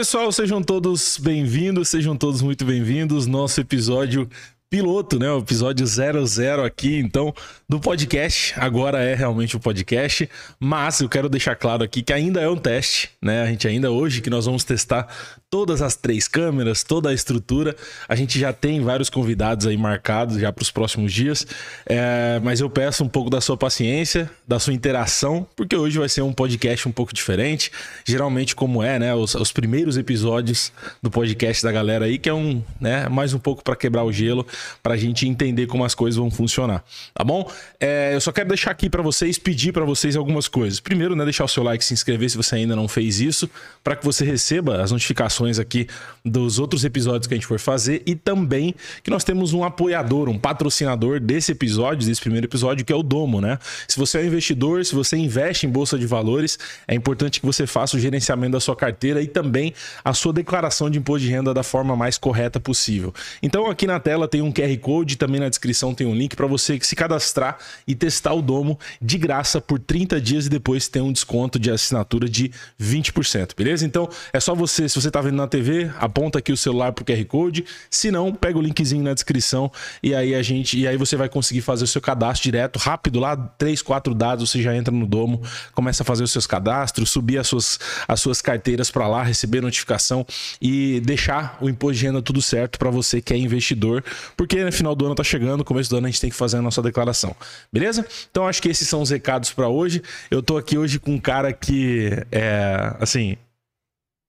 pessoal, sejam todos bem-vindos, sejam todos muito bem-vindos. Nosso episódio piloto, né? O episódio 00 aqui, então, do podcast. Agora é realmente o um podcast, mas eu quero deixar claro aqui que ainda é um teste, né? A gente ainda hoje que nós vamos testar todas as três câmeras, toda a estrutura. A gente já tem vários convidados aí marcados já para os próximos dias, é, mas eu peço um pouco da sua paciência, da sua interação, porque hoje vai ser um podcast um pouco diferente. Geralmente, como é, né? Os, os primeiros episódios do podcast da galera aí, que é um, né? Mais um pouco para quebrar o gelo para a gente entender como as coisas vão funcionar, tá bom? É, eu só quero deixar aqui para vocês, pedir para vocês algumas coisas. Primeiro, né, deixar o seu like, se inscrever se você ainda não fez isso, para que você receba as notificações aqui dos outros episódios que a gente for fazer e também que nós temos um apoiador, um patrocinador desse episódio, desse primeiro episódio, que é o Domo, né? Se você é um investidor, se você investe em bolsa de valores, é importante que você faça o gerenciamento da sua carteira e também a sua declaração de imposto de renda da forma mais correta possível. Então, aqui na tela tem um QR Code, também na descrição tem um link para você se cadastrar e testar o Domo de graça por 30 dias e depois tem um desconto de assinatura de 20%, beleza? Então, é só você, se você tá vendo na TV, aponta aqui o celular pro QR Code, se não, pega o linkzinho na descrição e aí a gente e aí você vai conseguir fazer o seu cadastro direto, rápido lá, 3, 4 dados, você já entra no Domo, começa a fazer os seus cadastros, subir as suas as suas carteiras para lá, receber notificação e deixar o imposto de renda tudo certo para você que é investidor, porque no final do ano tá chegando, começo do ano a gente tem que fazer a nossa declaração. Beleza? Então acho que esses são os recados para hoje. Eu tô aqui hoje com um cara que é, assim,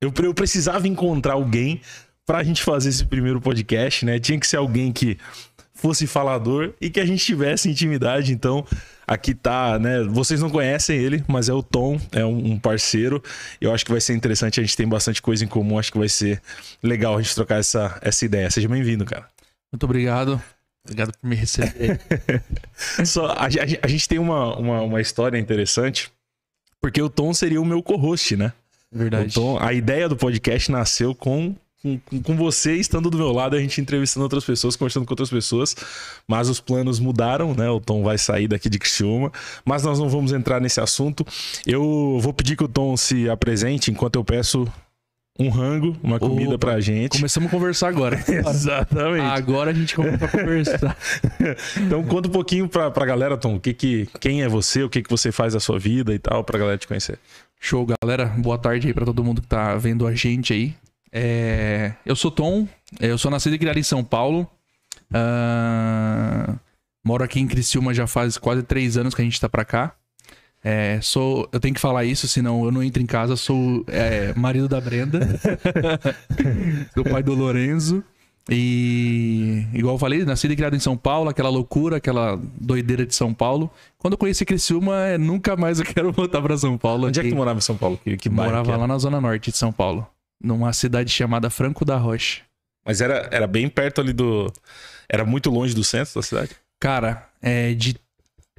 eu, eu precisava encontrar alguém pra gente fazer esse primeiro podcast, né? Tinha que ser alguém que fosse falador e que a gente tivesse intimidade, então aqui tá, né? Vocês não conhecem ele, mas é o Tom, é um parceiro. Eu acho que vai ser interessante, a gente tem bastante coisa em comum, acho que vai ser legal a gente trocar essa, essa ideia. Seja bem-vindo, cara. Muito obrigado. Obrigado por me receber. Só, a, a, a, gente tem uma, uma, uma, história interessante, porque o Tom seria o meu co-host, né? Verdade. Tom, a ideia do podcast nasceu com, com, com você estando do meu lado, a gente entrevistando outras pessoas, conversando com outras pessoas, mas os planos mudaram, né? O Tom vai sair daqui de Criciúma, mas nós não vamos entrar nesse assunto. Eu vou pedir que o Tom se apresente enquanto eu peço um rango, uma comida Opa, pra gente. Começamos a conversar agora. Exatamente. Agora a gente começa a conversar. então conta um pouquinho pra, pra galera, Tom, o que que, quem é você, o que que você faz da sua vida e tal, pra galera te conhecer. Show, galera. Boa tarde aí pra todo mundo que tá vendo a gente aí. É... Eu sou Tom, eu sou nascido e criado em São Paulo. Uh... Moro aqui em Criciúma já faz quase três anos que a gente tá pra cá. É, sou, eu tenho que falar isso, senão eu não entro em casa. Sou é, marido da Brenda, sou pai do Lorenzo. E, igual eu falei, nascido e criado em São Paulo, aquela loucura, aquela doideira de São Paulo. Quando eu conheci Criciúma, é, nunca mais eu quero voltar para São Paulo. Onde é que tu morava em São Paulo? Que, que morava lá na zona norte de São Paulo, numa cidade chamada Franco da Rocha. Mas era, era bem perto ali do. Era muito longe do centro da cidade? Cara, é, de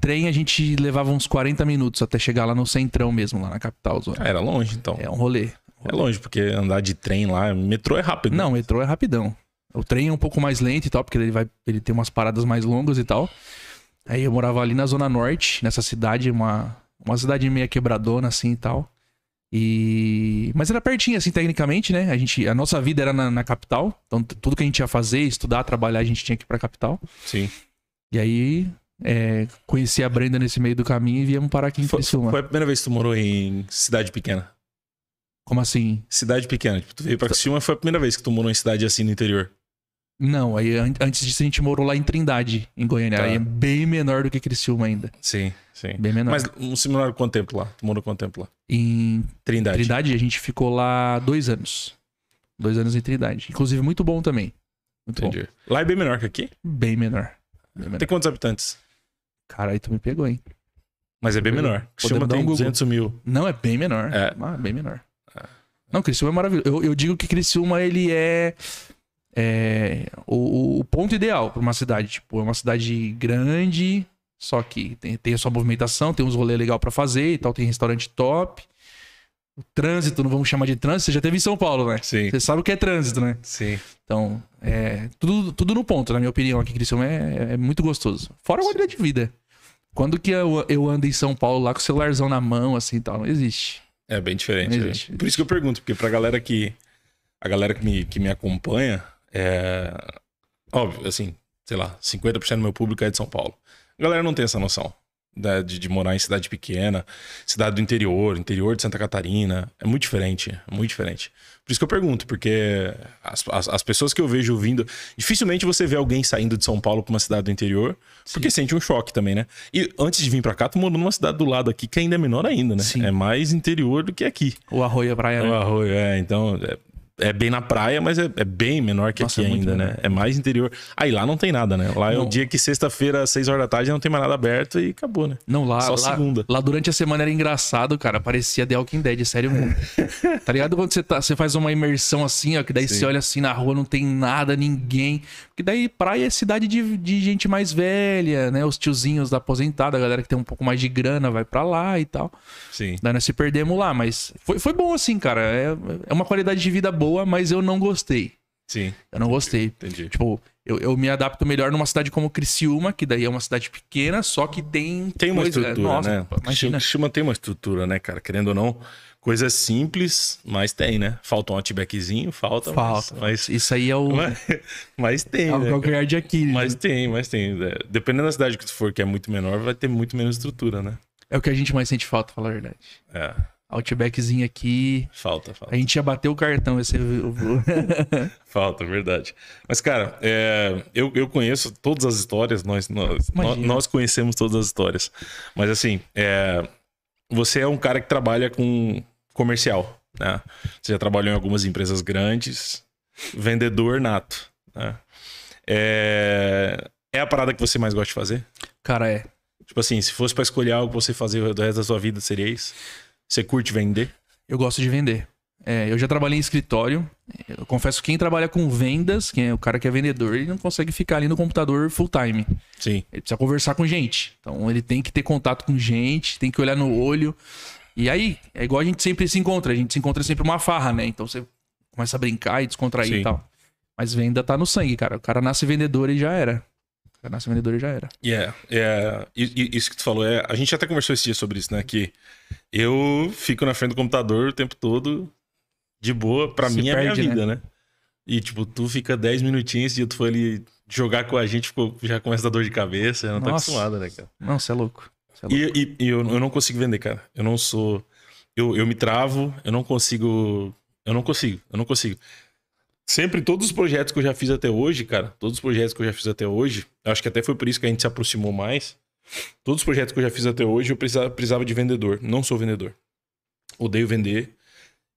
trem a gente levava uns 40 minutos até chegar lá no centrão mesmo, lá na capital. Ah, era longe, então. É um rolê. É longe, porque andar de trem lá, metrô é rápido. Não, metrô é rapidão. O trem é um pouco mais lento e tal, porque ele vai, ele tem umas paradas mais longas e tal. Aí eu morava ali na zona norte, nessa cidade, uma, uma cidade meio quebradona assim e tal. E mas era pertinho assim tecnicamente, né? A gente a nossa vida era na, na capital, então tudo que a gente ia fazer, estudar, trabalhar, a gente tinha que ir para capital. Sim. E aí é, conheci a Brenda nesse meio do caminho e viemos parar aqui em foi, Foi a primeira vez que tu morou em cidade pequena? Como assim? Cidade pequena. Tipo, tu veio pra Criciúma, foi a primeira vez que tu morou em cidade assim no interior? Não, aí antes disso a gente morou lá em Trindade, em Goiânia. Tá. Aí é bem menor do que Criciúma ainda. Sim, sim. Bem menor. Mas um seminário quanto tempo lá? Tu morou quanto tempo lá? Em Trindade. Trindade a gente ficou lá dois anos. Dois anos em Trindade. Inclusive muito bom também. Muito Entendi. Bom. Lá é bem menor que aqui? Bem menor. Bem menor. Tem quantos habitantes? Cara, aí tu me pegou, hein? Mas é bem menor. Criciúma tem um 200 mil. Não, é bem menor. É. Ah, bem menor. É. Não, Criciúma é maravilhoso. Eu, eu, digo que Criciúma, ele é, é o, o, ponto ideal para uma cidade. Tipo, é uma cidade grande, só que tem, tem a sua movimentação, tem uns rolês legais para fazer e tal, tem restaurante top. O trânsito, não vamos chamar de trânsito, você já teve em São Paulo, né? Sim. Você sabe o que é trânsito, né? Sim. Então, é, tudo, tudo no ponto, na minha opinião, aqui Criciúma é, é muito gostoso. Fora a qualidade de vida. Quando que eu, eu ando em São Paulo lá com o celularzão na mão, assim e tal? Não existe. É bem diferente. Não existe. É. Por isso que eu pergunto, porque pra galera que a galera que me, que me acompanha, é. Óbvio, assim, sei lá, 50% do meu público é de São Paulo. A galera não tem essa noção né, de, de, morar em cidade pequena, cidade do interior, interior de Santa Catarina. É muito diferente, é muito diferente. Por isso que eu pergunto, porque as, as, as pessoas que eu vejo vindo. Dificilmente você vê alguém saindo de São Paulo para uma cidade do interior, Sim. porque sente um choque também, né? E antes de vir para cá, tu morou numa cidade do lado aqui que ainda é menor ainda, né? Sim. É mais interior do que aqui. O Arroio, a praia, né? O Arroio, é. Então, é, é bem na praia, mas é, é bem menor que Nossa, aqui é ainda, né? É mais interior. Aí lá não tem nada, né? Lá não. é o dia que sexta-feira, às seis horas da tarde, não tem mais nada aberto e acabou, né? Não, lá. Só lá, segunda. Lá durante a semana era engraçado, cara. Parecia The Walking Dead, sério mesmo. tá ligado quando você, tá, você faz uma imersão assim, ó, que daí Sim. você olha assim na rua, não tem nada, ninguém. Porque daí praia é cidade de, de gente mais velha, né? Os tiozinhos da aposentada, a galera que tem um pouco mais de grana vai para lá e tal. Sim. Daí nós se perdemos lá, mas foi, foi bom assim, cara. É, é uma qualidade de vida boa, mas eu não gostei. Sim. Eu não gostei. Entendi. Tipo, eu, eu me adapto melhor numa cidade como Criciúma, que daí é uma cidade pequena, só que tem. Tem uma coisa... estrutura, Nossa, né? Imagina. Criciúma tem uma estrutura, né, cara? Querendo ou não, coisa simples, mas tem, né? Falta um outbackzinho, falta. Falta. Mas, Isso aí é o. Mas, mas tem. É o né, calcanhar de aqui. Mas tem, mas tem. É, dependendo da cidade que tu for, que é muito menor, vai ter muito menos estrutura, né? É o que a gente mais sente falta, falar a verdade. É. Outbackzinho aqui. Falta, falta. A gente ia bater o cartão, esse. falta, verdade. Mas, cara, é, eu, eu conheço todas as histórias, nós, nós, nós conhecemos todas as histórias. Mas, assim, é, você é um cara que trabalha com comercial, né? Você já trabalhou em algumas empresas grandes, vendedor nato, né? É, é a parada que você mais gosta de fazer? Cara, é. Tipo assim, se fosse para escolher algo pra você fazer o resto da sua vida, seria isso? Você curte vender? Eu gosto de vender. É, eu já trabalhei em escritório. Eu confesso que quem trabalha com vendas, quem é o cara que é vendedor, ele não consegue ficar ali no computador full time. Sim. Ele precisa conversar com gente. Então ele tem que ter contato com gente, tem que olhar no olho. E aí, é igual a gente sempre se encontra. A gente se encontra sempre uma farra, né? Então você começa a brincar e descontrair Sim. e tal. Mas venda tá no sangue, cara. O cara nasce vendedor e já era. O cara nasce vendedor e já era. Yeah, yeah. isso que tu falou, é, a gente até conversou esse dia sobre isso, né? Que eu fico na frente do computador o tempo todo, de boa. Pra Se mim é a minha vida, né? né? E, tipo, tu fica 10 minutinhos e tu foi ali jogar com a gente, ficou, já começa a dar dor de cabeça. Não tô acostumado, né, cara? Não, você é louco. É louco. E, e, e eu, eu não consigo vender, cara. Eu não sou. Eu, eu me travo, eu não consigo. Eu não consigo, eu não consigo. Sempre todos os projetos que eu já fiz até hoje, cara, todos os projetos que eu já fiz até hoje, acho que até foi por isso que a gente se aproximou mais. Todos os projetos que eu já fiz até hoje, eu precisava, precisava de vendedor. Não sou vendedor. Odeio vender.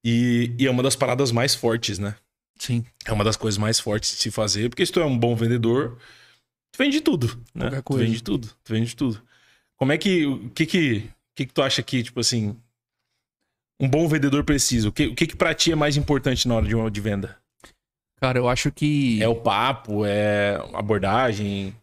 E, e, é uma das paradas mais fortes, né? Sim. É uma das coisas mais fortes de se fazer, porque se tu é um bom vendedor, tu vende tudo, né? Qualquer coisa. Tu vende tudo, tu vende tudo. Como é que. O que que, que, que tu acha que, tipo assim. Um bom vendedor precisa? O que, o que, que pra ti é mais importante na hora de, uma, de venda? Cara, eu acho que. É o papo, é abordagem.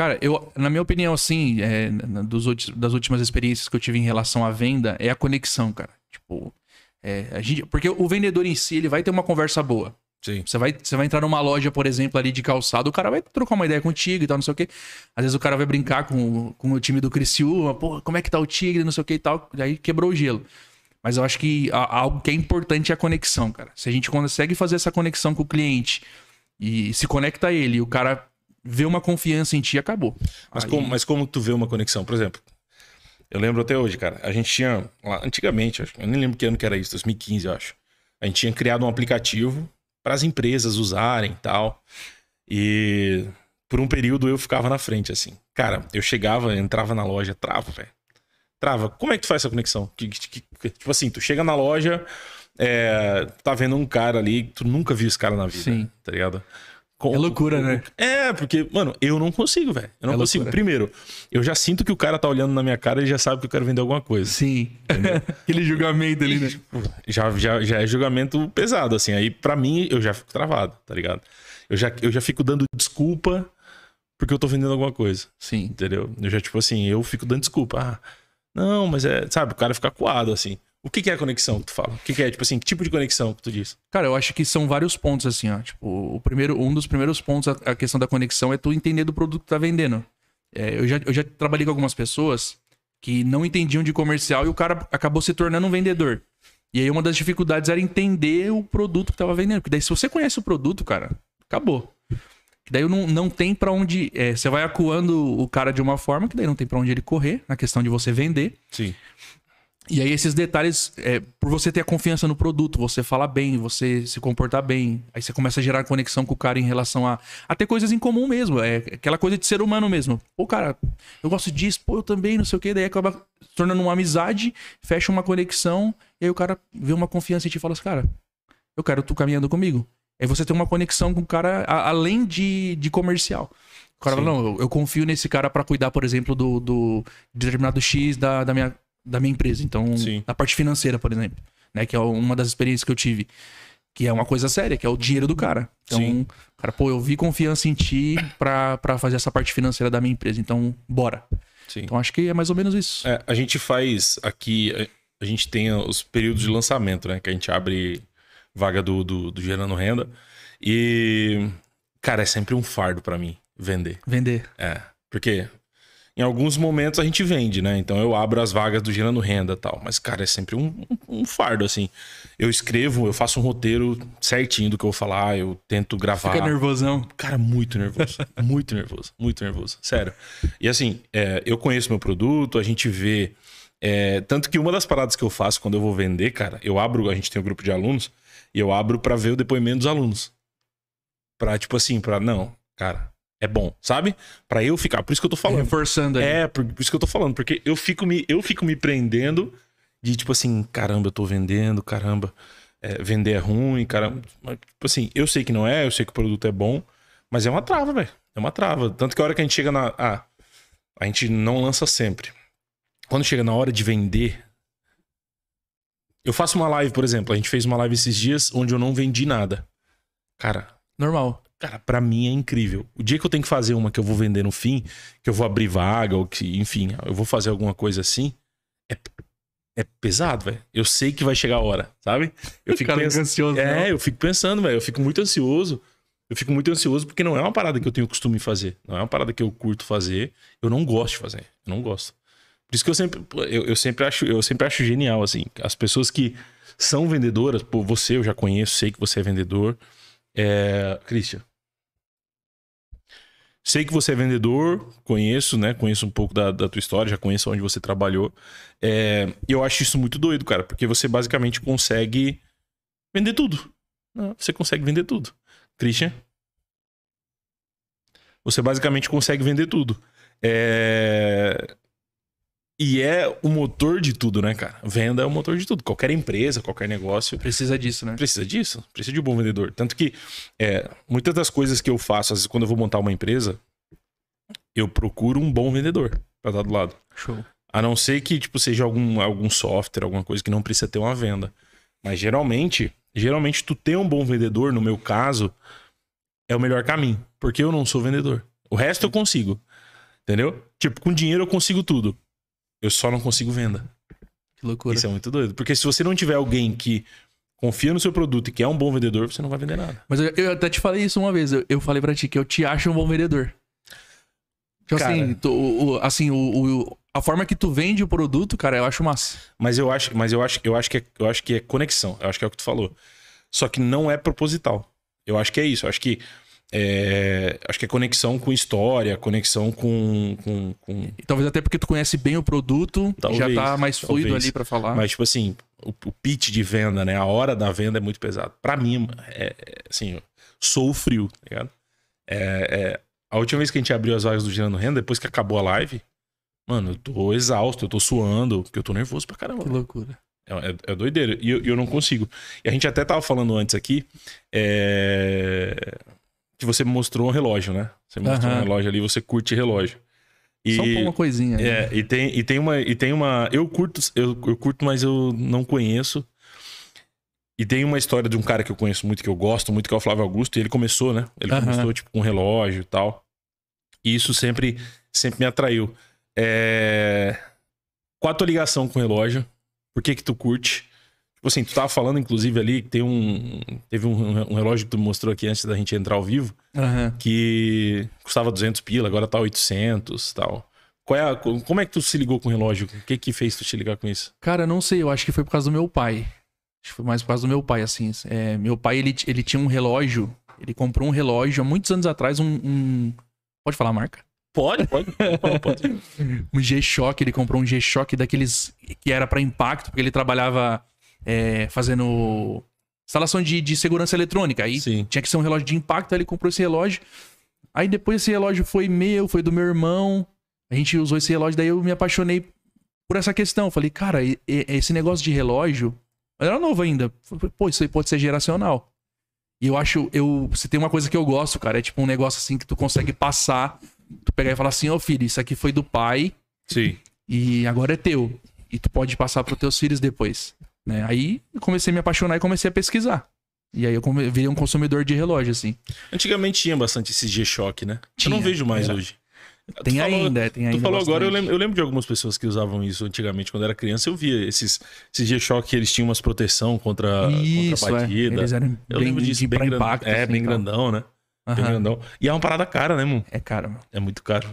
Cara, eu, na minha opinião, assim, é, dos, das últimas experiências que eu tive em relação à venda, é a conexão, cara. Tipo, é, a gente, porque o vendedor em si, ele vai ter uma conversa boa. Sim. Você vai, você vai entrar numa loja, por exemplo, ali de calçado, o cara vai trocar uma ideia contigo e tal, não sei o quê. Às vezes o cara vai brincar com, com o time do Criciúma, pô, como é que tá o Tigre, não sei o que e tal. Aí quebrou o gelo. Mas eu acho que algo que é importante é a conexão, cara. Se a gente consegue fazer essa conexão com o cliente e se conecta a ele e o cara vê uma confiança em ti, acabou. Mas, Aí... como, mas como tu vê uma conexão? Por exemplo, eu lembro até hoje, cara, a gente tinha, lá, antigamente, eu nem lembro que ano que era isso, 2015, eu acho. A gente tinha criado um aplicativo para as empresas usarem e tal. E por um período eu ficava na frente, assim. Cara, eu chegava, entrava na loja, trava, velho. Trava. Como é que tu faz essa conexão? Que, que, que, tipo assim, tu chega na loja, é, tá vendo um cara ali, tu nunca viu esse cara na vida, Sim. tá ligado? Com, é loucura, né? É, porque, mano, eu não consigo, velho. Eu não é consigo. Loucura. Primeiro, eu já sinto que o cara tá olhando na minha cara e já sabe que eu quero vender alguma coisa. Sim. Aquele julgamento ali, né? Tipo, já, já, já é julgamento pesado, assim. Aí, para mim, eu já fico travado, tá ligado? Eu já, eu já fico dando desculpa porque eu tô vendendo alguma coisa. Sim. Entendeu? Eu já, tipo assim, eu fico dando desculpa. Ah, não, mas é, sabe, o cara fica coado, assim. O que, que é a conexão que tu fala? O que, que, é, tipo assim, que tipo de conexão que tu diz? Cara, eu acho que são vários pontos, assim, ó. Tipo, o primeiro, um dos primeiros pontos, a, a questão da conexão, é tu entender do produto que tá vendendo. É, eu, já, eu já trabalhei com algumas pessoas que não entendiam de comercial e o cara acabou se tornando um vendedor. E aí uma das dificuldades era entender o produto que tava vendendo. Porque daí se você conhece o produto, cara, acabou. Que daí não, não tem pra onde. é, você vai acuando o cara de uma forma que daí não tem pra onde ele correr, na questão de você vender. Sim. E aí esses detalhes, é, por você ter a confiança no produto, você falar bem, você se comportar bem, aí você começa a gerar conexão com o cara em relação a, a ter coisas em comum mesmo, é aquela coisa de ser humano mesmo. Pô, cara, eu gosto disso, pô, eu também, não sei o quê, daí acaba se tornando uma amizade, fecha uma conexão, e aí o cara vê uma confiança em ti e fala assim, cara, eu quero tu caminhando comigo. Aí você tem uma conexão com o cara a- além de, de comercial. O cara Sim. fala, não, eu, eu confio nesse cara pra cuidar, por exemplo, do, do de determinado X da, da, minha, da minha empresa. Então, Sim. da parte financeira, por exemplo. Né? Que é uma das experiências que eu tive. Que é uma coisa séria, que é o dinheiro do cara. Então, Sim. cara, pô, eu vi confiança em ti pra, pra fazer essa parte financeira da minha empresa. Então, bora. Sim. Então, acho que é mais ou menos isso. É, a gente faz aqui, a- gente tem os períodos de lançamento, né? Que a gente abre vaga do, do, do Gerando Renda. E, cara, é sempre um fardo pra mim vender. Vender. É, porque em alguns momentos a gente vende, né? Então eu abro as vagas do Gerando Renda e tal. Mas, cara, é sempre um, um- um fardo, assim. Eu escrevo, eu faço um roteiro certinho do que eu vou falar, eu tento gravar. Fica nervosão. Cara, muito nervoso. muito nervoso. Muito nervoso. Sério. E assim, é, eu conheço meu produto, a gente vê. é, tanto que uma das paradas que eu faço quando eu vou vender, cara, eu abro, a gente tem um grupo de alunos, e eu abro pra ver o depoimento dos alunos. Pra, tipo assim, pra. Não, cara, é bom, sabe? Pra eu ficar. Por isso que eu tô falando. Reforçando aí. É, por, por isso que eu tô falando, porque eu fico me, eu fico me prendendo de tipo assim, caramba, eu tô vendendo, caramba, é, vender é ruim, caramba. Tipo assim, eu sei que não é, eu sei que o produto é bom, mas é uma trava, velho. É uma trava. Tanto que a hora que a gente chega na. Ah, a gente não lança sempre. Quando chega na hora de vender. Eu faço uma live, por exemplo. A gente fez uma live esses dias onde eu não vendi nada. Cara, Normal. Cara, pra mim é incrível. O dia que eu tenho que fazer uma que eu vou vender no fim, que eu vou abrir vaga, ou que, enfim, eu vou fazer alguma coisa assim, é, é pesado, velho. Eu sei que vai chegar a hora, sabe? Eu fico Cara, pensando. ansioso. É, não. eu fico pensando, velho. Eu fico muito ansioso. Eu fico muito ansioso porque não é uma parada que eu tenho costume fazer. Não é uma parada que eu curto fazer. Eu não gosto de fazer. Eu não gosto. Por isso que eu sempre, eu, eu sempre acho, eu sempre acho genial assim, as pessoas que são vendedoras, pô, você eu já conheço, sei que você é vendedor. É, Christian. Sei que você é vendedor, conheço, né? Conheço um pouco da, da tua história, já conheço onde você trabalhou. É, eu acho isso muito doido, cara, porque você basicamente consegue vender tudo. né? Você consegue vender tudo. Christian? Você basicamente consegue vender tudo. É... E é o motor de tudo, né, cara? Venda é o motor de tudo. Qualquer empresa, qualquer negócio Precisa disso, né? precisa disso. Precisa de um bom vendedor. Tanto que é, muitas das coisas que eu faço, às vezes quando eu vou montar uma empresa, eu procuro um bom vendedor pra dar do lado. Show. A não ser que, tipo, seja algum, algum software, alguma coisa que não precisa ter uma venda. Mas geralmente, geralmente tu ter um bom vendedor, no meu caso, é o melhor caminho. Porque eu não sou vendedor. O resto eu consigo. Entendeu? Tipo, com dinheiro eu consigo tudo. Eu só não consigo venda. Que loucura. Isso é muito doido. Porque se você não tiver alguém que confia no seu produto e que é um bom vendedor, você não vai vender nada. Mas eu, eu até te falei isso uma vez. Eu, eu falei pra ti que eu te acho um bom vendedor. Tipo Cara. assim, tu- o- assim o, o- a forma que tu vende o produto, cara, eu acho massa. Mas eu acho, mas eu acho, eu acho que é, eu acho que é conexão. Eu acho que é o que tu falou. Só que não é proposital. Eu acho que é isso. Eu acho que é, acho que é conexão com história, conexão com, com, com talvez até porque tu conhece bem o produto, Talvez, já tá mais fluido talvez. ali pra falar. Mas, tipo assim, o, o pitch de venda, né? A hora da venda é muito pesado. Pra mim, é, é, assim, sou frio, tá ligado? É, é, a última vez que a gente abriu as vagas do Gerando Renda, depois que acabou a live, mano, eu tô exausto, eu tô suando, porque eu tô nervoso pra caramba. Que loucura. É, é, é doideira. E eu, eu não consigo. E a gente até tava falando antes aqui é, que você mostrou um relógio, né? Você mostrou Aham. um relógio ali, você curte relógio. E, Só uma coisinha. né? é, e tem, e tem uma. E tem uma. Eu curto, eu, eu curto, mas eu não conheço. E tem uma história de um cara que eu conheço muito, que eu gosto muito, que é o Flávio Augusto, e ele começou, né? Ele Aham. começou, tipo, com relógio e tal. E isso sempre, sempre me atraiu. É... Qual a tua ligação com o relógio? Por que que tu curte? Tipo assim, tu tava falando, inclusive, ali, que tem um... Teve um, um relógio que tu mostrou aqui antes da gente entrar ao vivo, Aham. que custava 200 pila, agora tá 800 e tal. Qual é a, como é que tu se ligou com o relógio? O que que fez tu te ligar com isso? Cara, não sei, eu acho que foi por causa do meu pai. Acho que foi mais por causa do meu pai, assim. É, meu pai, ele, ele tinha um relógio. Ele comprou um relógio há muitos anos atrás, um. um... Pode falar a marca? Pode, pode. pode. um G-Shock, ele comprou um G-Shock daqueles que era para impacto, porque ele trabalhava é, fazendo instalação de, de segurança eletrônica. Aí Sim. tinha que ser um relógio de impacto, aí ele comprou esse relógio. Aí depois esse relógio foi meu, foi do meu irmão. A gente usou esse relógio, daí eu me apaixonei por essa questão. Eu falei, cara, esse negócio de relógio. Eu era novo ainda. Falei, Pô, isso aí pode ser geracional. E eu acho, eu. Se tem uma coisa que eu gosto, cara, é tipo um negócio assim que tu consegue passar. Tu pegar e falar assim, ô filho, isso aqui foi do pai Sim. e agora é teu. E tu pode passar pros teus filhos depois. Né? Aí comecei a me apaixonar e comecei a pesquisar. E aí eu virei um consumidor de relógio, assim. Antigamente tinha bastante esse G-Shock, né? eu não Tinha, vejo mais era. hoje. Tu Tem falou- ainda, tem ainda. Tu falou agora, eu bastante. lembro, eu lembro de algumas pessoas que usavam isso antigamente, quando eu era criança, eu via esses, esses G-Shock, eles tinham umas proteção contra, Isso, contra a é. batida. Eles eram eu bem, lembro disso, de, bem, pra gran- impacto. É, assim, bem grandão, né? Bem Aham. grandão. E é uma parada cara, né, mano? É caro, mano. É muito caro.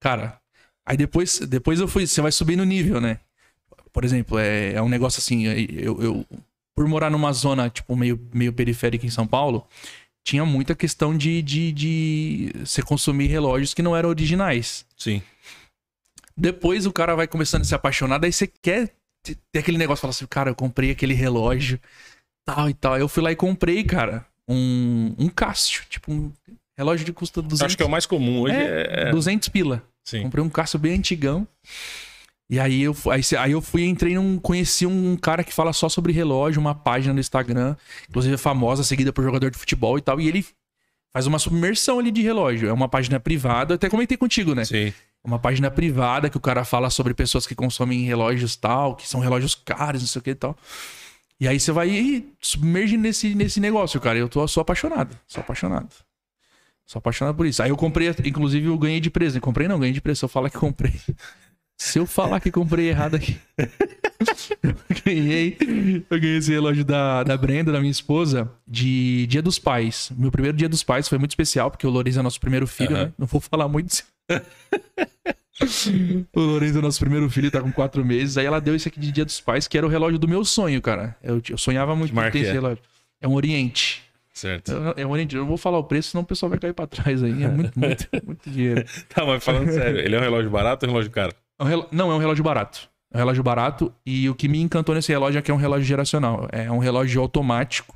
Cara, aí depois, depois eu fui. Você vai subir no nível, né? Por exemplo, é, é um negócio assim. Eu, eu- por morar numa zona, tipo, meio, meio periférica em São Paulo, tinha muita questão de, de, de você consumir relógios que não eram originais. Sim. Depois o cara vai começando a se apaixonar, daí você quer ter aquele negócio, fala assim, cara, eu comprei aquele relógio, tal e tal. Eu fui lá e comprei, cara, um, um Cássio, tipo um relógio de custa 200, Acho que é o mais comum hoje. É, é- 200 pila. Sim. Comprei um Cássio bem antigão. E aí eu, aí, aí eu fui, entrei num. Conheci um cara que fala só sobre relógio, uma página no Instagram, inclusive é famosa, seguida por jogador de futebol e tal. E ele faz uma submersão ali de relógio. É uma página privada, até comentei contigo, né? Sim. uma página privada que o cara fala sobre pessoas que consomem relógios tal, que são relógios caros, não sei o que e tal. E aí você vai e submerge nesse, nesse negócio, cara. Eu tô, sou apaixonado. Sou apaixonado. Sou apaixonado por isso. Aí eu comprei, inclusive eu ganhei de preço. Comprei não, ganhei de preço. Se eu falar que comprei. Se eu falar que comprei errado aqui. eu ganhei. Eu ganhei esse relógio da, da Brenda, da minha esposa, de Dia dos Pais. Meu primeiro Dia dos Pais foi muito especial, porque o Lourenço é nosso primeiro filho, Aham. né? Não vou falar muito. o Lourenço é nosso primeiro filho, tá com quatro meses. Aí ela deu esse aqui de Dia dos Pais, que era o relógio do meu sonho, cara. Eu, eu sonhava muito marca ter esse é? relógio. É um Oriente. Certo. É um Oriente. Eu não vou falar o preço, senão o pessoal vai cair pra trás aí. É muito, muito, muito dinheiro. Tá, mas falando sério, ele é um relógio barato ou um relógio caro? É um relo- Não, é um relógio barato. É um relógio barato. E o que me encantou nesse relógio é que é um relógio geracional. É um relógio automático.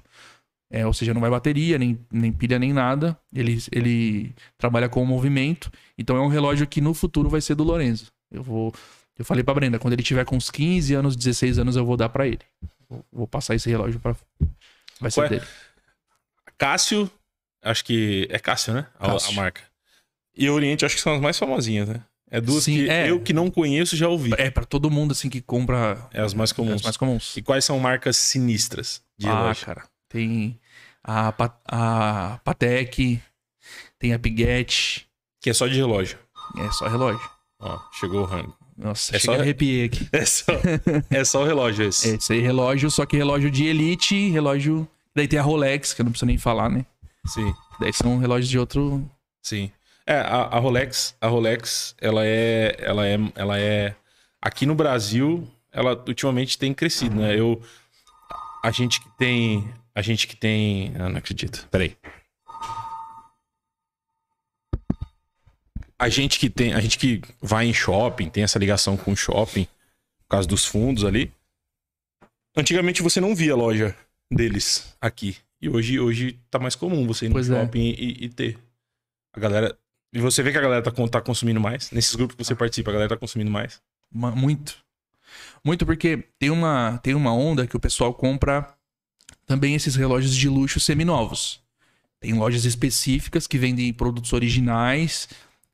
É, ou seja, não vai bateria, nem, nem pilha, nem nada. Ele, ele trabalha com o movimento. Então é um relógio que no futuro vai ser do Lorenzo. Eu vou. Eu falei pra Brenda, quando ele tiver com uns 15 anos, 16 anos, eu vou dar pra ele. Vou, vou passar esse relógio pra. Vai ser Qual é? dele. Cássio, acho que é Cássio, né? A, Cássio. a marca. E Oriente, acho que são as mais famosinhas, né? É duas Sim, que é. eu que não conheço já ouvi. É pra todo mundo assim que compra. É as mais É comuns. as mais comuns. E quais são marcas sinistras de ah, cara. Tem a, a Patek, tem a Piguet. Que é só de relógio. É só relógio. Ó, chegou o rango. Nossa, É é só- arrepiei aqui. É só, é só o relógio esse. Esse aí, relógio, só que relógio de elite, relógio. Daí tem a Rolex, que eu não preciso nem falar, né? Sim, Daí são relógios de outro. sim. É, a, a Rolex, a Rolex, ela é, ela é, ela é aqui no Brasil, ela ultimamente tem crescido, né? Eu a gente que tem, a gente que tem, ah, não acredito. Peraí. A gente que tem, a gente que vai em shopping, tem essa ligação com o shopping, por causa dos fundos ali. Antigamente você não via loja deles aqui. E hoje, hoje tá mais comum você ir no Pois é. shopping e, e ter. A galera. E você vê que a galera tá, tá consumindo mais. Nesses grupos que você participa, a galera tá consumindo mais. Ma- Muito. Muito porque tem uma, tem uma onda que o pessoal compra também esses relógios de luxo seminovos. Tem lojas específicas que vendem produtos originais,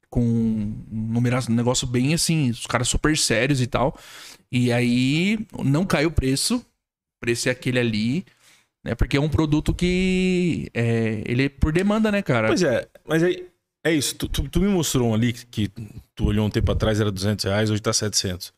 com um um negócio bem assim, os caras super sérios e tal. E aí não cai o preço, o preço é aquele ali, né? Porque é um produto que é, ele é por demanda, né, cara? Pois é, mas aí. É isso. Tu, tu- tu me mostrou um ali que tu olhou um tempo atrás era 200 reais, hoje tá 700.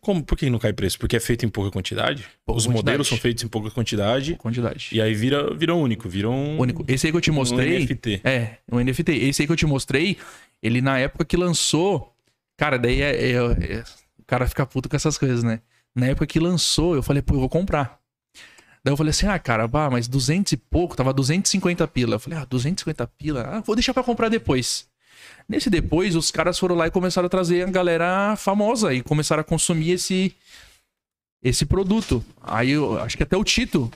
Como? Por que não cai preço? Porque é feito em pouca quantidade? Pouca Os quantidade. modelos são feitos em pouca quantidade. Quantidade. E aí vira, vira único, vira um. Único. Esse aí que eu te um mostrei. NFT. É, um NFT. Esse aí que eu te mostrei, ele na época que lançou. Cara, daí é, é- é- o cara fica puto com essas coisas, né? Na época que lançou, eu falei, pô, eu vou comprar. Daí eu falei assim, ah, cara, bah, mas 200 e pouco, tava 250 pila. Eu falei, ah, 250 pila, ah, vou deixar pra comprar depois. Nesse depois, os caras foram lá e começaram a trazer a galera famosa e começaram a consumir esse, esse produto. Aí eu acho que até o Tito.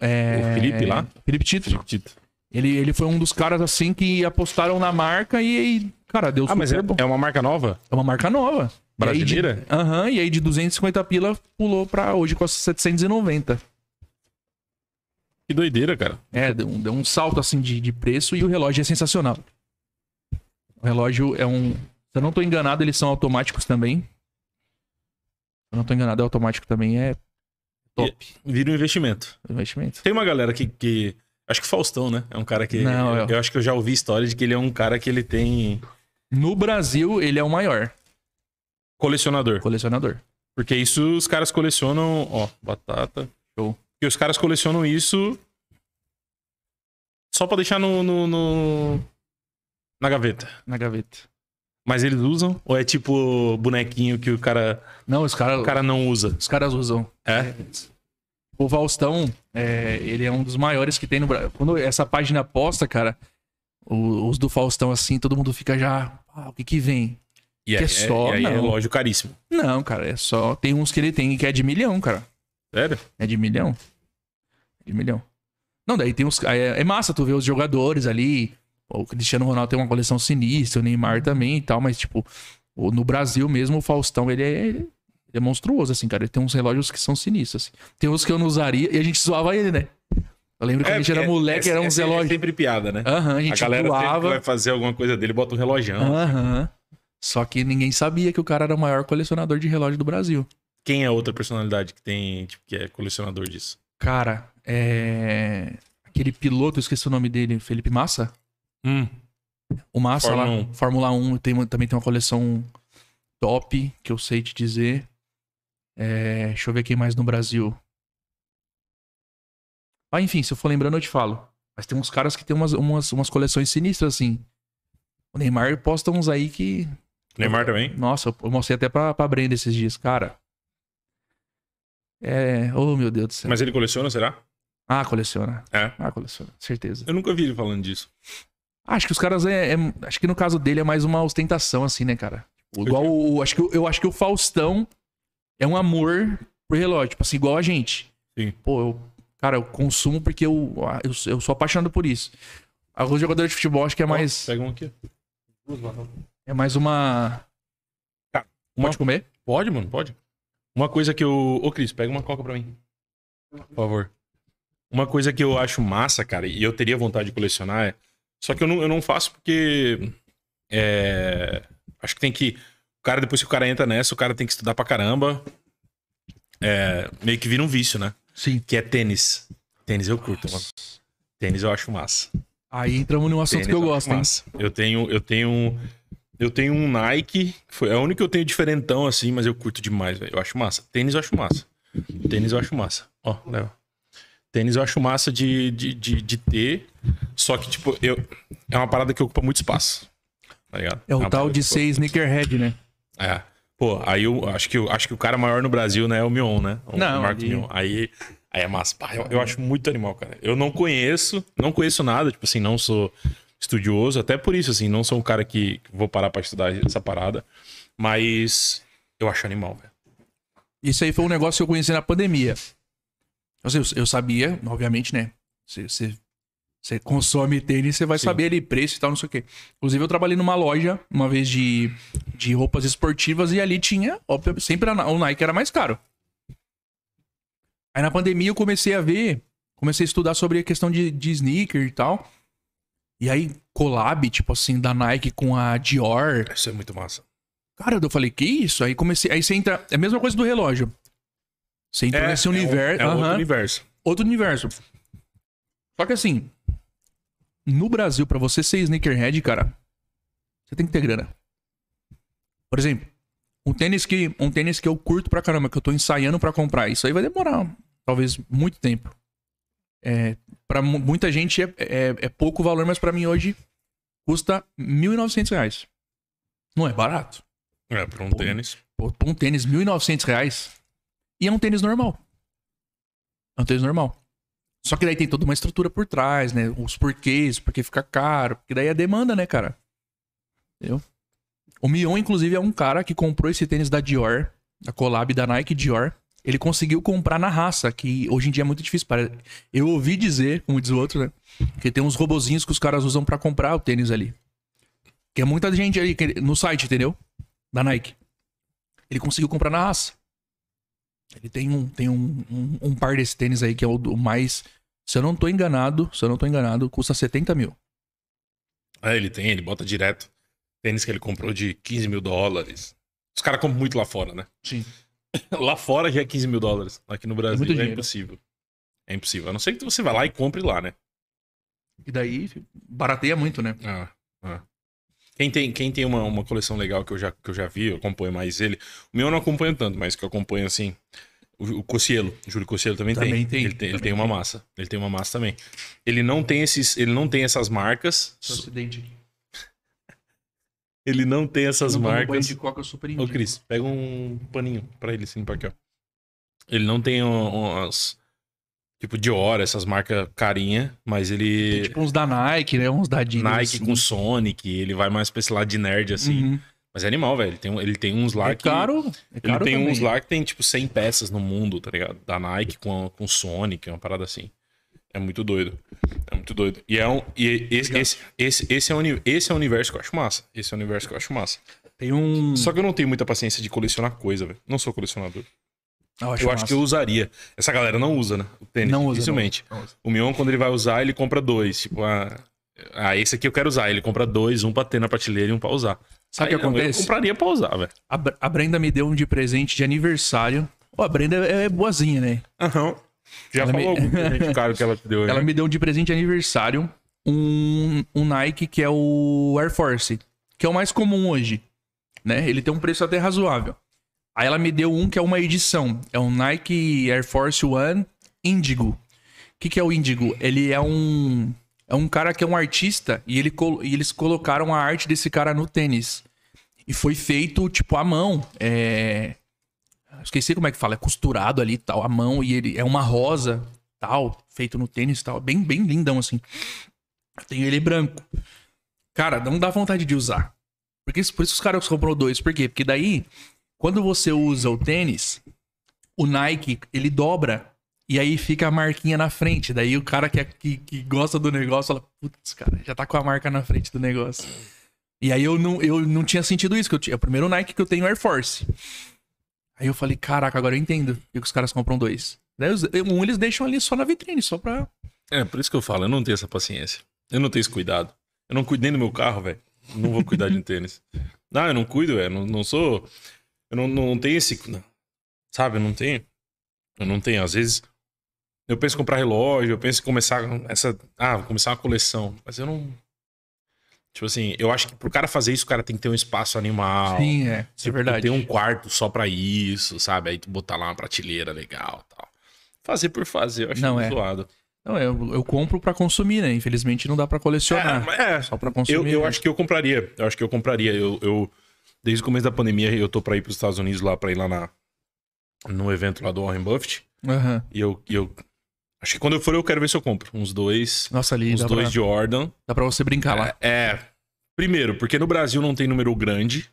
É, O Felipe lá? Felipe Tito. Felipe Tito. Ele, ele foi um dos caras assim que apostaram na marca e, aí, cara, deu Ah, super mas é, bom. é uma marca nova? É uma marca nova. Brasileira? E aí de- Aham, e aí de 250 pila pulou pra hoje com 790. Que doideira, cara. É, deu um, deu um salto assim de, de preço e o relógio é sensacional. O relógio é um. Se eu não tô enganado, eles são automáticos também. Se eu não tô enganado, é automático também. É top. Vira um investimento. Investimento. Tem uma galera que, que- Acho que o Faustão, né? É um cara que. Não, eu, é- eu acho que eu já ouvi história de que ele é um cara que ele tem No Brasil, ele é o maior colecionador. colecionador. Porque isso os caras colecionam. Ó, batata. Show. E os caras colecionam isso. Só pra deixar no, no- no- na gaveta. Na gaveta. Mas eles usam? Ou é tipo bonequinho que o cara, Não, os caras o cara não usa? os caras usam. É? O Faustão, é, ele é um dos maiores que tem no Brasil. Quando essa página posta, cara, os do Faustão, assim, todo mundo fica já. Ah, o que que vem? E Que aí é só, e aí é não. relógio caríssimo. Não, cara, é só. Tem uns que ele tem que é de milhão, cara. Sério? É de milhão. De milhão. Não, daí tem uns. É, é massa tu ver os jogadores ali. O Cristiano Ronaldo tem uma coleção sinistra, o Neymar também e tal, mas, tipo, no Brasil mesmo, o Faustão, ele é, ele é monstruoso, assim, cara. Ele tem uns relógios que são sinistros, assim. Tem uns que eu não usaria e a gente zoava ele, né? Eu lembro que quando a gente era moleque, é, era é, uns é sempre piada, né? Aham, a A gente galera sempre que doava. vai fazer alguma coisa dele, bota um relojão. Aham. Só que ninguém sabia que o cara era o maior colecionador de relógio do Brasil. Quem é outra personalidade que tem, tipo, que é colecionador disso? Cara, é. Aquele piloto, eu esqueci o nome dele, Felipe Massa? Hum. O Massa Fórmula lá, 1. Fórmula 1, tem, também tem uma coleção top, que eu sei te dizer. É, deixa eu ver quem mais no Brasil. Ah, enfim, se eu for lembrando, eu te falo. Mas tem uns caras que tem umas, umas, umas coleções sinistras, assim. O Neymar posta uns aí que. Neymar também? Nossa, eu mostrei até pra, pra Brenda esses dias, cara. É. Oh, meu Deus do céu. Mas ele coleciona, será? Ah, coleciona. É. Ah, coleciona, certeza. Eu nunca vi ele falando disso. Acho que os caras é, é- Acho que no caso dele é mais uma ostentação, assim, né, cara? Igual o. Acho que, eu acho que o Faustão é um amor pro relógio. Tipo assim, igual a gente. Sim. Pô, eu. Cara, eu consumo porque eu, eu, eu sou apaixonado por isso. Alguns jogadores de futebol acho que é mais. Pega um aqui. É mais uma. Cara, uma- Pode comer? Pode, mano, pode. Uma coisa que eu. Ô, Cris, pega uma coca pra mim. Por favor. Uma coisa que eu acho massa, cara, e eu teria vontade de colecionar é. Só que eu não, eu não faço porque. É. Acho que tem que. O cara, depois que o cara entra nessa, o cara tem que estudar pra caramba. É. Meio que vira um vício, né? Sim. Que é tênis. Tênis eu curto, mano. Tênis eu acho massa. Aí entramos num assunto Tênis que eu gosto, hein? massa. Eu tenho, eu tenho, eu tenho um Nike, foi é o único que eu tenho diferentão assim, mas eu curto demais, velho. Eu acho massa. Tênis eu acho massa. Tênis eu acho massa. Ó, Léo. Tênis eu acho massa de, de, de, de ter, só que tipo, eu é uma parada que ocupa muito espaço. Tá ligado? É o uma tal de ser sneakerhead, né? é. Pô, aí eu acho que, eu acho que o cara maior no Brasil, né, é o Mion, né? O Não, Marcos ali- Mion. Aí, aí é massa. Pá, eu, eu acho muito animal, cara. Eu não conheço, não conheço nada, tipo assim, não sou estudioso, até por isso, assim, não sou um cara que vou parar pra estudar essa parada, mas eu acho animal, velho. Isso aí foi um negócio que eu conheci na pandemia. Eu, eu sabia, obviamente, né? Você, você, você consome tênis, você vai Sim. saber ali preço e tal, não sei o quê. Inclusive, eu trabalhei numa loja, uma vez de, de roupas esportivas, e ali tinha, óbvio, sempre a- o Nike era mais caro. Aí na pandemia eu comecei a ver, comecei a estudar sobre a questão de, de sneaker e tal. E aí, collab, tipo assim, da Nike com a Dior. Isso é muito massa. Cara, eu falei, que isso? Aí comecei. Aí você entra. É a mesma coisa do relógio. Você entra nesse é um- universo. É, outro aham, universo. outro universo. Só que assim, no Brasil, pra você ser sneakerhead, cara, você tem que ter grana. Por exemplo, um tênis que, um tênis que eu curto pra caramba, que eu tô ensaiando pra comprar, isso aí vai demorar talvez muito tempo. É, para muita gente é, é, é pouco valor, mas pra mim hoje custa 1.900 reais. Não é barato. É, pra um Pô, tênis. Pô, um tênis, 1.900 reais. E é um tênis normal. É um tênis normal. Só que daí tem toda uma estrutura por trás, né? Os porquês, porque fica caro. Porque daí é demanda, né, cara? Entendeu? O Mion, inclusive, é um cara que comprou esse tênis da Dior, da collab da Nike Dior. Ele conseguiu comprar na raça, que hoje em dia é muito difícil. Para... Eu ouvi dizer, como diz o outro, né? Que tem uns robozinhos que os caras usam pra comprar o tênis ali. Que é muita gente ali no site, entendeu? Da Nike. Ele conseguiu comprar na raça. Ele tem um, tem um, um, um par desse tênis aí que é o mais. Se eu não tô enganado, se eu não tô enganado, custa 70 mil. É, ele tem, ele bota direto. Tênis que ele comprou de 15 mil dólares. Os caras compram muito lá fora, né? Sim. Lá fora já é 15 mil dólares. Aqui no Brasil muito é, dinheiro. impossível. É impossível. A não ser que você vá lá e compre lá, né? E daí barateia muito, né? Ah, ah. Quem tem, quem tem uma, uma coleção legal que eu, já, que eu já vi, eu acompanho mais ele. O meu eu não acompanho tanto, mas que eu acompanho assim. O, o Cocielo, o Júlio Cocielo também, Também tem. tem, Ele tem, ele também tem uma massa. Ele tem uma massa também. Ele não tem esses, ele não tem essas marcas. Esse acidente aqui. Ele não tem essas Eu tomo banho marcas. de coca, super Ô, indico. Cris, pega um paninho pra ele assim, pra aqui, ó. Ele não tem um- umas. Tipo, Dior, essas marcas carinha, mas ele. Tem tipo uns da Nike, né? Uns da Adidas. Nike assim. com Sonic, ele vai mais pra esse lado de nerd, assim. Uhum. Mas é animal, velho. Ele tem, ele tem uns lá É que. caro. É Ele caro tem também. uns lá que tem, tipo, 100 peças no mundo, tá ligado? Da Nike com, com Sonic, uma parada assim. É muito doido. É muito doido. E é um. E esse, esse, esse, esse, é o, uni- esse é o universo que eu acho massa. Esse é o universo que eu acho massa. Tem um. Só que eu não tenho muita paciência de colecionar coisa, velho. Não sou colecionador. eu acho, eu acho que eu usaria. Essa galera não usa, né? O tênis. Não usa, Dificilmente. não usa. O Mion, quando ele vai usar, ele compra dois. Tipo, ah, ah, esse aqui eu quero usar. Ele compra dois, um pra ter na prateleira e um pra usar. Sabe o que não, acontece? Eu compraria pra usar, velho. A, a Brenda me deu um de presente de aniversário. Ó, a Brenda é é boazinha, né? Aham. Já Ela falou me- presente caro que ela te deu Ela né? me deu de presente de aniversário um, um Nike que é o Air Force, que é o mais comum hoje, né? Ele tem um preço até razoável. Aí ela me deu um que é uma edição, é um Nike Air Force One Indigo. O que, que é o Indigo? Ele é um é um cara que é um artista e, ele, e eles colocaram a arte desse cara no tênis. E foi feito, tipo, à mão. É... Esqueci como é que fala. É costurado ali tal, à mão. E ele é uma rosa, tal, feito no tênis tal. Bem, bem lindão, assim. Eu tenho ele branco. Cara, não dá vontade de usar. Porque, por isso os caras comprou dois. Por quê? Porque daí, quando você usa o tênis, o Nike, ele dobra. E aí fica a marquinha na frente. Daí o cara que, é- que, que gosta do negócio fala, putz, cara, já tá com a marca na frente do negócio. E aí eu não, eu não tinha sentido isso, que eu tinha. É o primeiro Nike que eu tenho Air Force. Aí eu falei, caraca, agora eu entendo por que os caras compram dois. Daí um eles deixam ali só na vitrine, só pra. É, por isso que eu falo, eu não tenho essa paciência. Eu não tenho esse cuidado. Eu não cuido nem do meu carro, velho. Não vou cuidar de um tênis. Não, eu não cuido, velho. Não, não sou. Eu não, não tenho esse. Sabe, eu não tenho. Eu não tenho. Às vezes. Eu penso em comprar relógio, eu penso em começar essa. Ah, começar uma coleção. Mas eu não. Tipo assim, eu acho que pro cara fazer isso, o cara tem que ter um espaço animal. Sim, é. É Tipo, verdade. Ter um quarto só pra isso, sabe? Aí tu botar lá uma prateleira legal e tal. Fazer por fazer, eu acho Não, é. zoado. Não, eu, eu compro pra consumir, né? Infelizmente não dá pra colecionar. É, é, Só pra consumir. eu, eu né? acho que eu compraria. Eu acho que eu compraria. Eu, eu- desde o começo da pandemia, eu tô pra ir pros Estados Unidos lá, pra ir lá na, no evento lá do Warren Buffett. Aham. E eu, e eu. Acho que quando eu for, eu quero ver se eu compro. Uns dois. Nossa, ali uns dois pra, de Jordan. dá pra você brincar lá. É, é. Primeiro, porque no Brasil não tem número grande,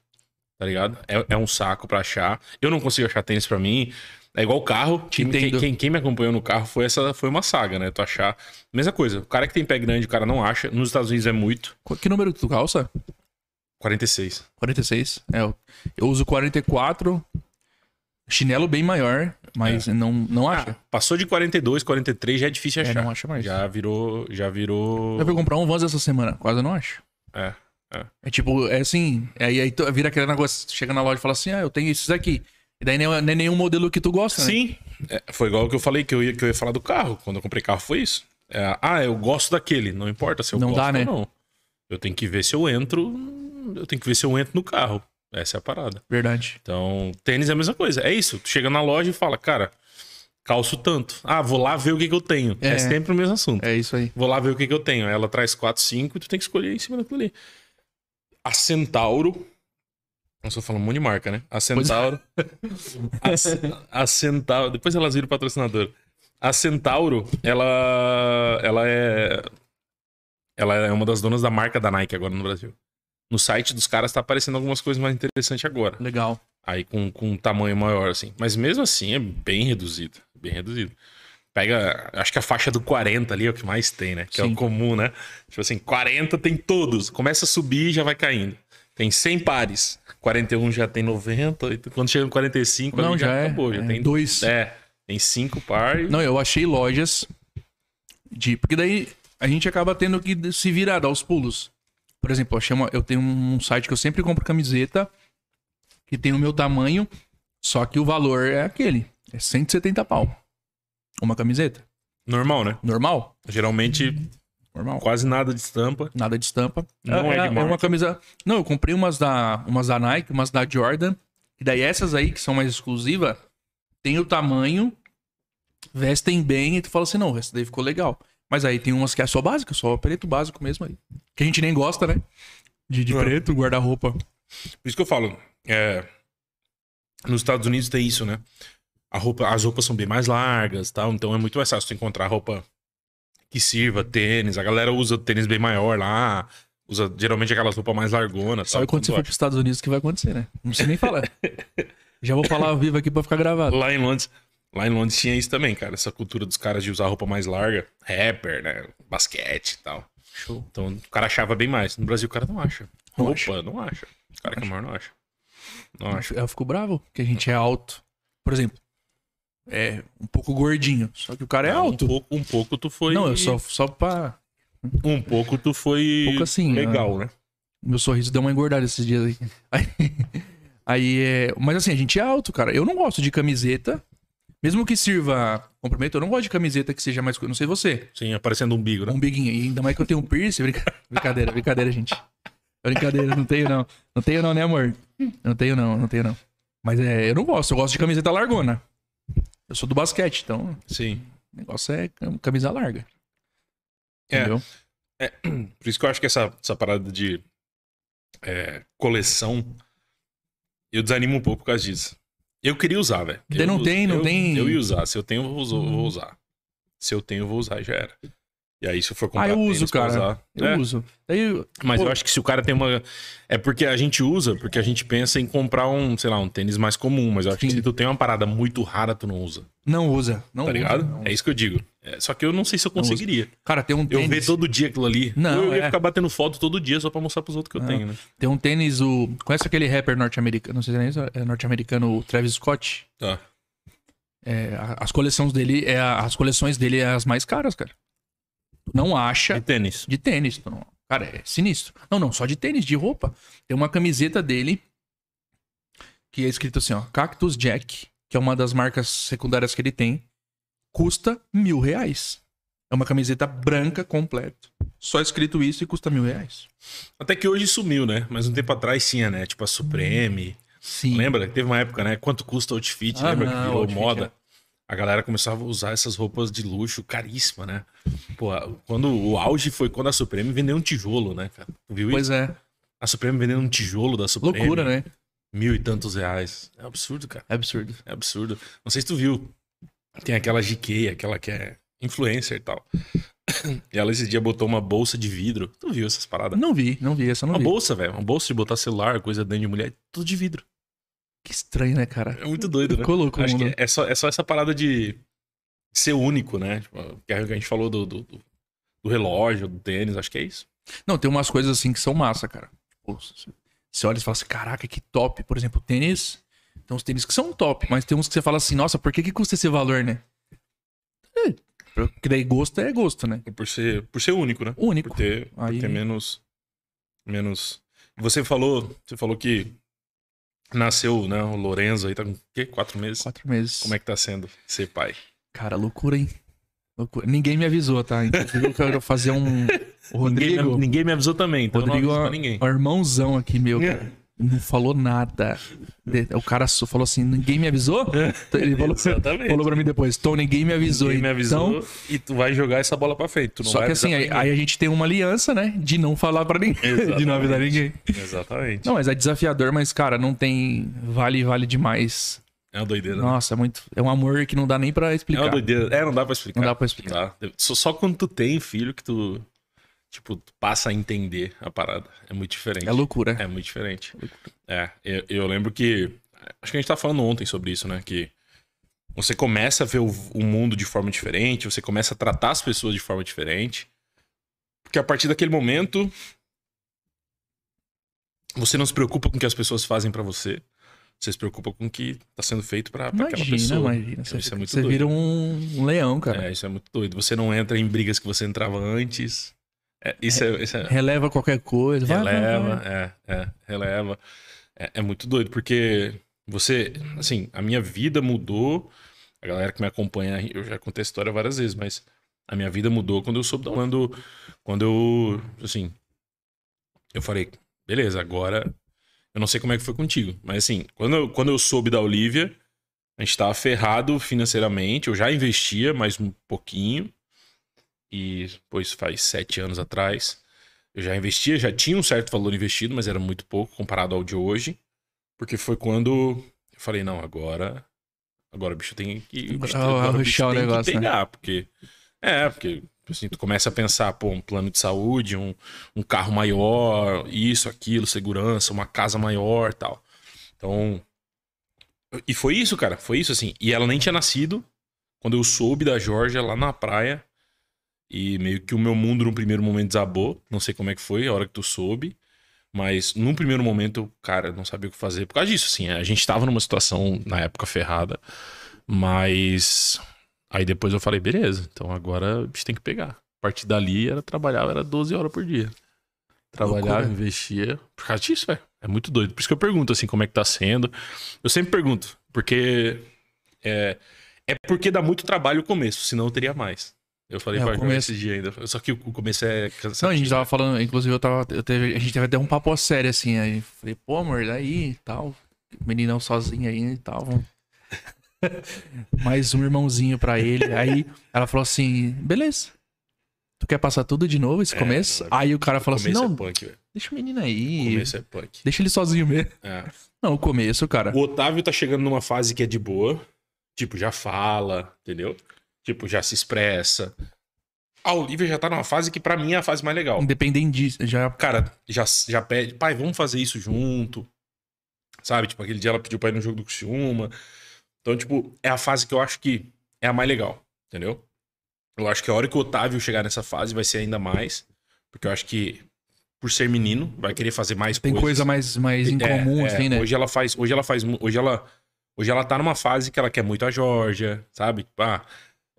tá ligado? É, é um saco pra achar. Eu não consigo achar tênis pra mim. É igual o carro. Quem, quem, quem- me acompanhou no carro foi essa foi uma saga, né? Tu achar. Mesma coisa. O cara que tem pé grande, o cara não acha. Nos Estados Unidos é muito. Qu- Que número tu calça? 46. 46. É, eu uso 44. Chinelo bem maior, mas não, não acha. Ah, passou de 42, 43, já é difícil é, achar. não acha mais. Já virou. Já virou. Eu fui comprar um Vans essa semana, quase não acho. É. É tipo, é assim, aí, aí tu vira aquele negócio, chega na loja e fala assim, ah, eu tenho esses aqui. E daí nem, nem é nenhum modelo que tu gosta, né? Sim. É, foi igual o que eu falei que eu, ia, que eu ia falar do carro. Quando eu comprei carro, foi isso. É, ah, eu gosto daquele. Não importa se eu Não gosto dá, né? ou não. Eu tenho que ver se eu entro. Eu tenho que ver se eu entro no carro. Essa é a parada. Verdade. Então, tênis é a mesma coisa. É isso. Tu chega na loja e fala, cara, calço tanto. Ah, vou lá ver o que, que eu tenho. É. É. sempre o mesmo assunto. É isso aí. Vou lá ver o que, que eu tenho. Ela traz 4, 5 e tu tem que escolher em cima daquilo ali. A Centauro. Eu só falando um monte de marca, né? A Centauro. a, a Centauro. Depois elas viram patrocinador. A Centauro, ela, ela é. Ela é uma das donas da marca da Nike agora no Brasil. No site dos caras tá aparecendo algumas coisas mais interessantes agora. Legal. Aí com, com um tamanho maior, assim. Mas mesmo assim é bem reduzido. Bem reduzido. Pega, acho que a faixa do 40 ali é o que mais tem, né? Que é Sim. o comum, né? Tipo assim, 40 tem todos. Começa a subir e já vai caindo. Tem 100 pares. 41 já tem 90. e Quando chega no 45, Não, ali já é- acabou. Já é tem dois. É, tem 5 pares. Não, eu achei lojas de. Porque daí a gente acaba tendo que se virar, dar os pulos. Por exemplo, eu, uma- eu tenho um site que eu sempre compro camiseta que tem o meu tamanho, só que o valor é aquele. É 170 pau. Uma camiseta. Normal, né? Normal? Geralmente, Normal. quase nada de estampa. Nada de estampa. Não é de uma marca. camisa. Não, eu comprei umas da, umas da Nike, umas da Jordan. E daí essas aí, que são mais exclusivas, tem o tamanho, vestem bem, e tu fala assim, não, essa daí ficou legal. Mas aí tem umas que é só básica, só preto básico mesmo aí. Que a gente nem gosta, né? De, de É. preto, guarda-roupa. Por isso que eu falo. é, nos Estados Unidos tem isso, né? A roupa, as roupas são bem mais largas tal. Então é muito mais fácil tu encontrar roupa que sirva, tênis. A galera usa tênis bem maior lá. Usa geralmente aquelas roupas mais largonas. Só quando você for acha. pros Estados Unidos que vai acontecer, né? Não precisa nem falar. Já vou falar ao vivo aqui pra ficar gravado. Lá em Londres. Lá em Londres tinha isso também, cara. Essa cultura dos caras de usar roupa mais larga. Rapper, né? Basquete e tal. Show. Então o cara achava bem mais. No Brasil o cara não acha. Não Roupa, acha. não acha. O cara que é maior não acha. Não acha. Eu fico bravo, que a gente é alto. Por exemplo, é um pouco gordinho. Só que o cara é alto. Um pouco, um pouco tu foi. Não, eu só, só pra. Um pouco tu foi. Um pouco assim, Legal, né? Meu sorriso deu uma engordada esses dias aí. Aí, aí é. Mas assim, a gente é alto, cara. Eu não gosto de camiseta. Mesmo que sirva comprimento, eu não gosto de camiseta que seja mais. Não sei você. Sim, aparecendo um umbigo, né? Um biguinho. E ainda mais que eu tenho um piercing. brinca- Brincadeira, brincadeira, gente. Brincadeira, não tenho não. Não tenho não, né, amor? Não tenho não, não tenho não. Mas é, eu não gosto. Eu gosto de camiseta largona. Eu sou do basquete, então Sim. o negócio é cam- camisa larga. É. Entendeu? Por isso que eu acho que essa, essa parada de é, coleção, eu desanimo um pouco por causa disso. Eu queria usar, velho. Eu não uso- tem, não eu- tem- Eu ia usar. Se eu tenho, eu vou vou usar. Se eu tenho, eu vou usar já era. E aí, se eu for comprar Ah, eu uso, cara. usar- Eu É, uso. Daí, Mas Pô. eu acho que se o cara tem uma. É porque a gente usa, porque a gente pensa em comprar um, sei lá, um tênis mais comum. Mas eu acho que Sim. se tu tem uma parada muito rara, tu não usa. não usa. Não Tá usa, ligado? não. É isso que eu digo. É, só que eu não sei se eu conseguiria. Cara, tem um Eu tênis. ver todo dia aquilo ali. Não, eu ia é. ficar batendo foto todo dia só pra mostrar pros outros que eu Não. tenho, né? Tem um tênis, o. Conhece aquele rapper norte-americano? Não sei se é isso, é norte-americano, o Travis Scott? Tá. É, as coleções dele, é, as coleções dele é as mais caras, cara. Tu Não acha De tênis. de tênis. não- Cara, é sinistro. Não, não, só de tênis, de roupa. Tem uma camiseta dele que é escrito assim, ó, Cactus Jack, que é uma das marcas secundárias que ele tem, custa mil reais. É uma camiseta branca completa. Só escrito isso e custa mil reais. Até que hoje sumiu, né? Mas um tempo atrás tinha, né? Tipo a Supreme. Sim. Lembra? Teve uma época, né? Quanto custa o outfit? Ah, Lembra que não, virou outfit, moda? é. A galera começava a usar essas roupas de luxo caríssima, né? Pô, quando o auge foi quando a Supreme vendeu um tijolo, né, cara? Tu viu Pois isso? é. A Supreme vendendo um tijolo da Supreme. Loucura, né? Mil e tantos reais. É absurdo, cara. É absurdo. É absurdo. Não sei se tu viu. Tem aquela GK, aquela que é influencer e tal. E ela esse dia botou uma bolsa de vidro. Tu viu essas paradas? Não vi, não vi, essa não Uma vi. bolsa, velho. Uma bolsa de botar celular, coisa dentro de mulher. Tudo de vidro. Que estranho, né, cara? É muito doido, né? O Acho mundo. que é só, é só essa parada de ser único, né? Tipo, que a gente falou do, do, do- relógio, do tênis. Acho que é isso. Não, tem umas coisas assim que são massa, cara. Tipo, você olha e fala assim, caraca, que top. Por exemplo, tênis. Tem uns tênis que são top, mas tem uns que você fala assim, nossa, por que, que custa esse valor, né? É, porque daí gosto é gosto, né? Por ser, por ser único, né? Único. Por ter, por Aí- ter menos. Menos. Você falou. Você falou que nasceu, né? O Lorenzo aí tá com o quê? Quatro meses? Quatro meses. Como é que tá sendo ser pai? Cara, loucura, hein? Loucura. Ninguém me avisou, tá? Inclusive, eu quero fazer um. O Ninguém, Rodrigo. me, ninguém me avisou também, então Rodrigo eu não é aviso pra ninguém. um irmãozão aqui, meu, cara. Não falou nada. O cara falou assim: ninguém me avisou? Ele falou, Exatamente. falou pra mim depois: Tom, ninguém me avisou. Ninguém me avisou Então, e tu vai jogar essa bola pra frente. Só que assim, aí, aí a gente tem uma aliança, né? De não falar pra ninguém. De não avisar Exatamente. ninguém. Exatamente. Não, mas é desafiador, mas, cara, não tem. Vale, vale demais É uma doideira. né? Nossa, é muito. É um amor que não dá nem pra É explicar. uma doideira. É, não dá pra explicar. Não dá pra explicar. Só, só quando tu tem filho que tu, tipo, passa a entender a parada. É muito diferente. É loucura. É muito diferente. É, eu, eu lembro que. Acho que a gente tá falando ontem sobre isso, né? Que você começa a ver o, o mundo de forma diferente, você começa a tratar as pessoas de forma diferente. Porque a partir daquele momento. Você não se preocupa com o que as pessoas fazem pra você. Você se preocupa com o que tá sendo feito pra, pra aquela pessoa. imagina. Você, Isso é muito você doido. vira um leão, cara. É, isso é muito doido. Você não entra em brigas que você entrava antes. É, isso é, isso é- Releva qualquer coisa. Vai, vai, releva, vai. é, é, releva. É, é muito doido, porque você, assim, a minha vida mudou. A galera que me acompanha, eu já contei a história várias vezes, mas a minha vida mudou quando eu soube da quando, quando eu, assim, eu falei, beleza, agora eu não sei como é que foi contigo, mas assim, quando eu, quando eu soube da Olivia, a gente tava ferrado financeiramente, eu já investia mais um pouquinho, e depois faz sete anos atrás, eu já investia, já tinha um certo valor investido, mas era muito pouco comparado ao de hoje. Porque foi quando eu falei, não, agora. Agora o bicho tem que. O bicho, Agora o bicho tem negócio, que né? pegar, porque. É, porque assim, tu começa a pensar, pô, um plano de saúde, um, um carro maior, isso, aquilo, segurança, uma casa maior tal. Então. E foi isso, cara. Foi isso, assim. E ela nem tinha nascido quando eu soube da Georgia lá na praia. E meio que o meu mundo no primeiro momento desabou. Não sei como é que foi, a hora que tu soube. Mas num primeiro momento, cara, não sabia o que fazer. Por causa disso, assim. A gente tava numa situação, na época, ferrada. Mas. Aí depois eu falei, beleza, então agora a gente tem que pegar. A partir dali, era trabalhar, era 12 horas por dia. Trabalhava, Loucura. investia. Por causa disso, velho. É muito doido. Por isso que eu pergunto, assim, como é que tá sendo. Eu sempre pergunto, porque. É, é porque dá muito trabalho o começo, senão eu teria mais. Eu falei É, o pra começo- esse dia ainda. Só que o começo é cansativo. Não, a gente tava falando, inclusive eu tava. Eu teve, a gente teve até um papo sério assim. Aí falei, pô, amor, daí e tal. Meninão sozinho aí e tal. Mais um irmãozinho pra ele. Aí ela falou assim: beleza. Tu quer passar tudo de novo esse É, começo? não aí o cara falou assim: começo não, é punk, deixa o menino O aí. começo é punk. Deixa ele sozinho mesmo. É. Não, o começo, cara. O Otávio tá chegando numa fase que é de boa. Tipo, já fala, entendeu? Tipo, já se expressa. A Olivia já tá numa fase que pra mim é a fase mais legal. Independente disso, já. Cara, já, já pede, pai, vamos fazer isso junto. Sabe? Tipo, aquele dia ela pediu pra ir no jogo do Criciúma. Então, tipo, é a fase que eu acho que é a mais legal, entendeu? Eu acho que a hora que o Otávio chegar nessa fase vai ser ainda mais. Porque eu acho que, por ser menino, vai querer fazer mais Tem coisas. coisa mais, mais em É, é, assim, né? Hoje ela faz. Hoje ela faz. Hoje ela. Hoje ela tá numa fase que ela quer muito a Georgia, sabe? Tipo, ah,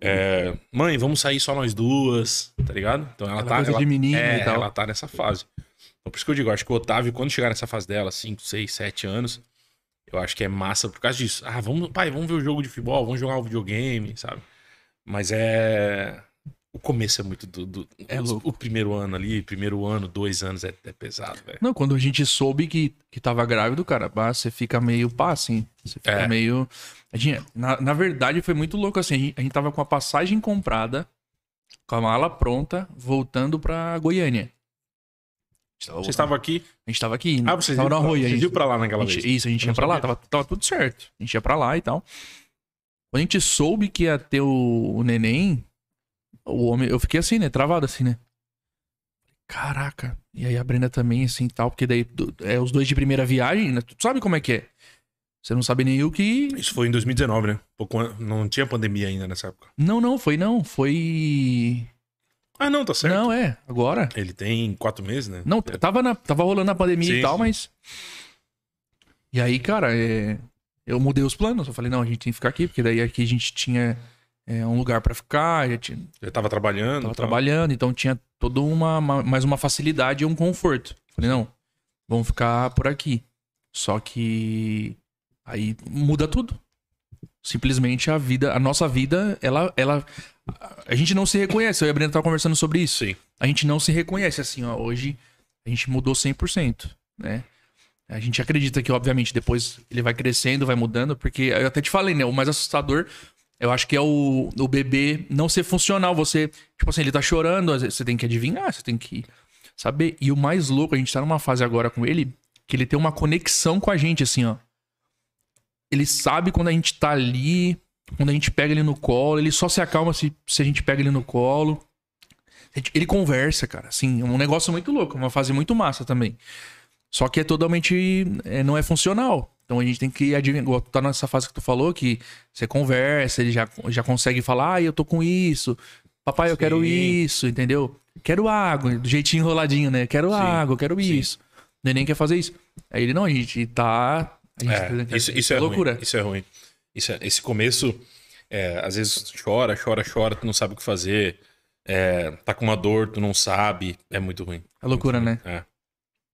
é, mãe, vamos sair só nós duas, tá ligado? Então ela Aquela tá. coisa ela, de menina é, e tal. ela tá nessa fase. Então por isso que eu digo, acho que o Otávio, quando chegar nessa fase dela, 5, 6, 7 anos, eu acho que é massa por causa disso. Ah, vamos, pai, vamos ver o jogo de futebol, vamos jogar um videogame, sabe? Mas é. O começo é muito do. do- É louco. O primeiro ano ali, primeiro ano, dois anos é, é pesado, velho. Não, quando a gente soube que, que tava grávido, cara, você fica meio pá, assim. Você fica É. meio. A gente, na, na verdade, foi muito louco assim. A gente, a gente tava com a passagem comprada, com a mala pronta, voltando pra Goiânia. Você estava aqui? a gente tava aqui, Ah, vocês tava iam no pra- Arroio. vocês gente- iam pra lá naquela gente- vez? Isso, a gente Eu ia pra lá, tava, tava tudo certo. A gente ia pra lá e tal. Quando a gente soube que ia ter o, o neném, o homem, eu fiquei assim, né? Travado assim, né? Caraca. E aí a Brenda também, assim, tal, porque daí é os dois de primeira viagem, né? Tu sabe como é que é? Você não sabe nem o que. Isso foi em 2019, né? Pouco não tinha pandemia ainda nessa época. Não, não, foi não. Foi. Ah, não, tá certo. Não, é, agora. Ele tem quatro meses, né? Não, tava, na, tava rolando a pandemia Sim, e tal, sim. mas. E aí, cara, é, eu mudei os planos. Eu falei, não, a gente tem que ficar aqui, porque daí aqui a gente tinha é, um lugar pra ficar, já tinha, Já tava trabalhando. tava tal. trabalhando, então tinha toda uma, uma- mais uma facilidade e um conforto. Falei, não, vamos ficar por aqui. Só que aí muda tudo. Simplesmente a vida, a nossa vida, ela, ela, a gente não se reconhece. Eu e a Brenda tava conversando sobre isso Sim. a gente não se reconhece assim, ó. Hoje a gente mudou 100%, né? A gente acredita que, obviamente, depois ele vai crescendo, vai mudando, porque eu até te falei, né? O mais assustador, eu acho que é o, o bebê não ser funcional. Você, tipo assim, ele tá chorando, você tem que adivinhar, você tem que saber. E o mais louco, a gente tá numa fase agora com ele, que ele tem uma conexão com a gente, assim, ó. Ele sabe quando a gente tá ali, quando a gente pega ele no colo, ele só se acalma se, se a gente pega ele no colo. Ele conversa, cara, assim, é um negócio muito louco, uma fase muito massa também. Só que é totalmente. é, não é funcional. Então a gente tem que adivinhar. Tá nessa fase que tu falou, que você conversa, ele já, já consegue falar, ah, eu tô com isso. Papai, eu quero isso, entendeu? Quero água, do jeitinho enroladinho, né? Quero Sim, água, eu quero sim. isso. O neném quer fazer isso. Aí ele, não, a gente tá. É, isso, isso é loucura. ruim. Isso é ruim. Isso é- esse começo, é, às vezes chora, chora, chora, tu não sabe o que fazer. É, tá com uma dor, tu não sabe. É muito ruim. É loucura, né? É.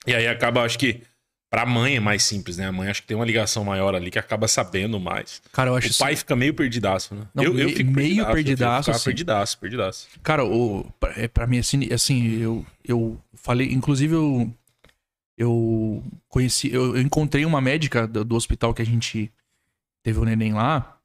E aí acaba, acho que, pra mãe é mais simples, né? A mãe acho que tem uma ligação maior ali que acaba sabendo mais. Cara, eu acho O pai fica meio perdidaço, né? Não, me- fico meio eu perdidaço, fico assim. perdidaço, perdidaço. Cara, o, pra, é, pra mim, assim, assim eu, eu falei, inclusive eu, eu conheci, eu, eu encontrei uma médica do, do hospital que a gente teve o neném lá.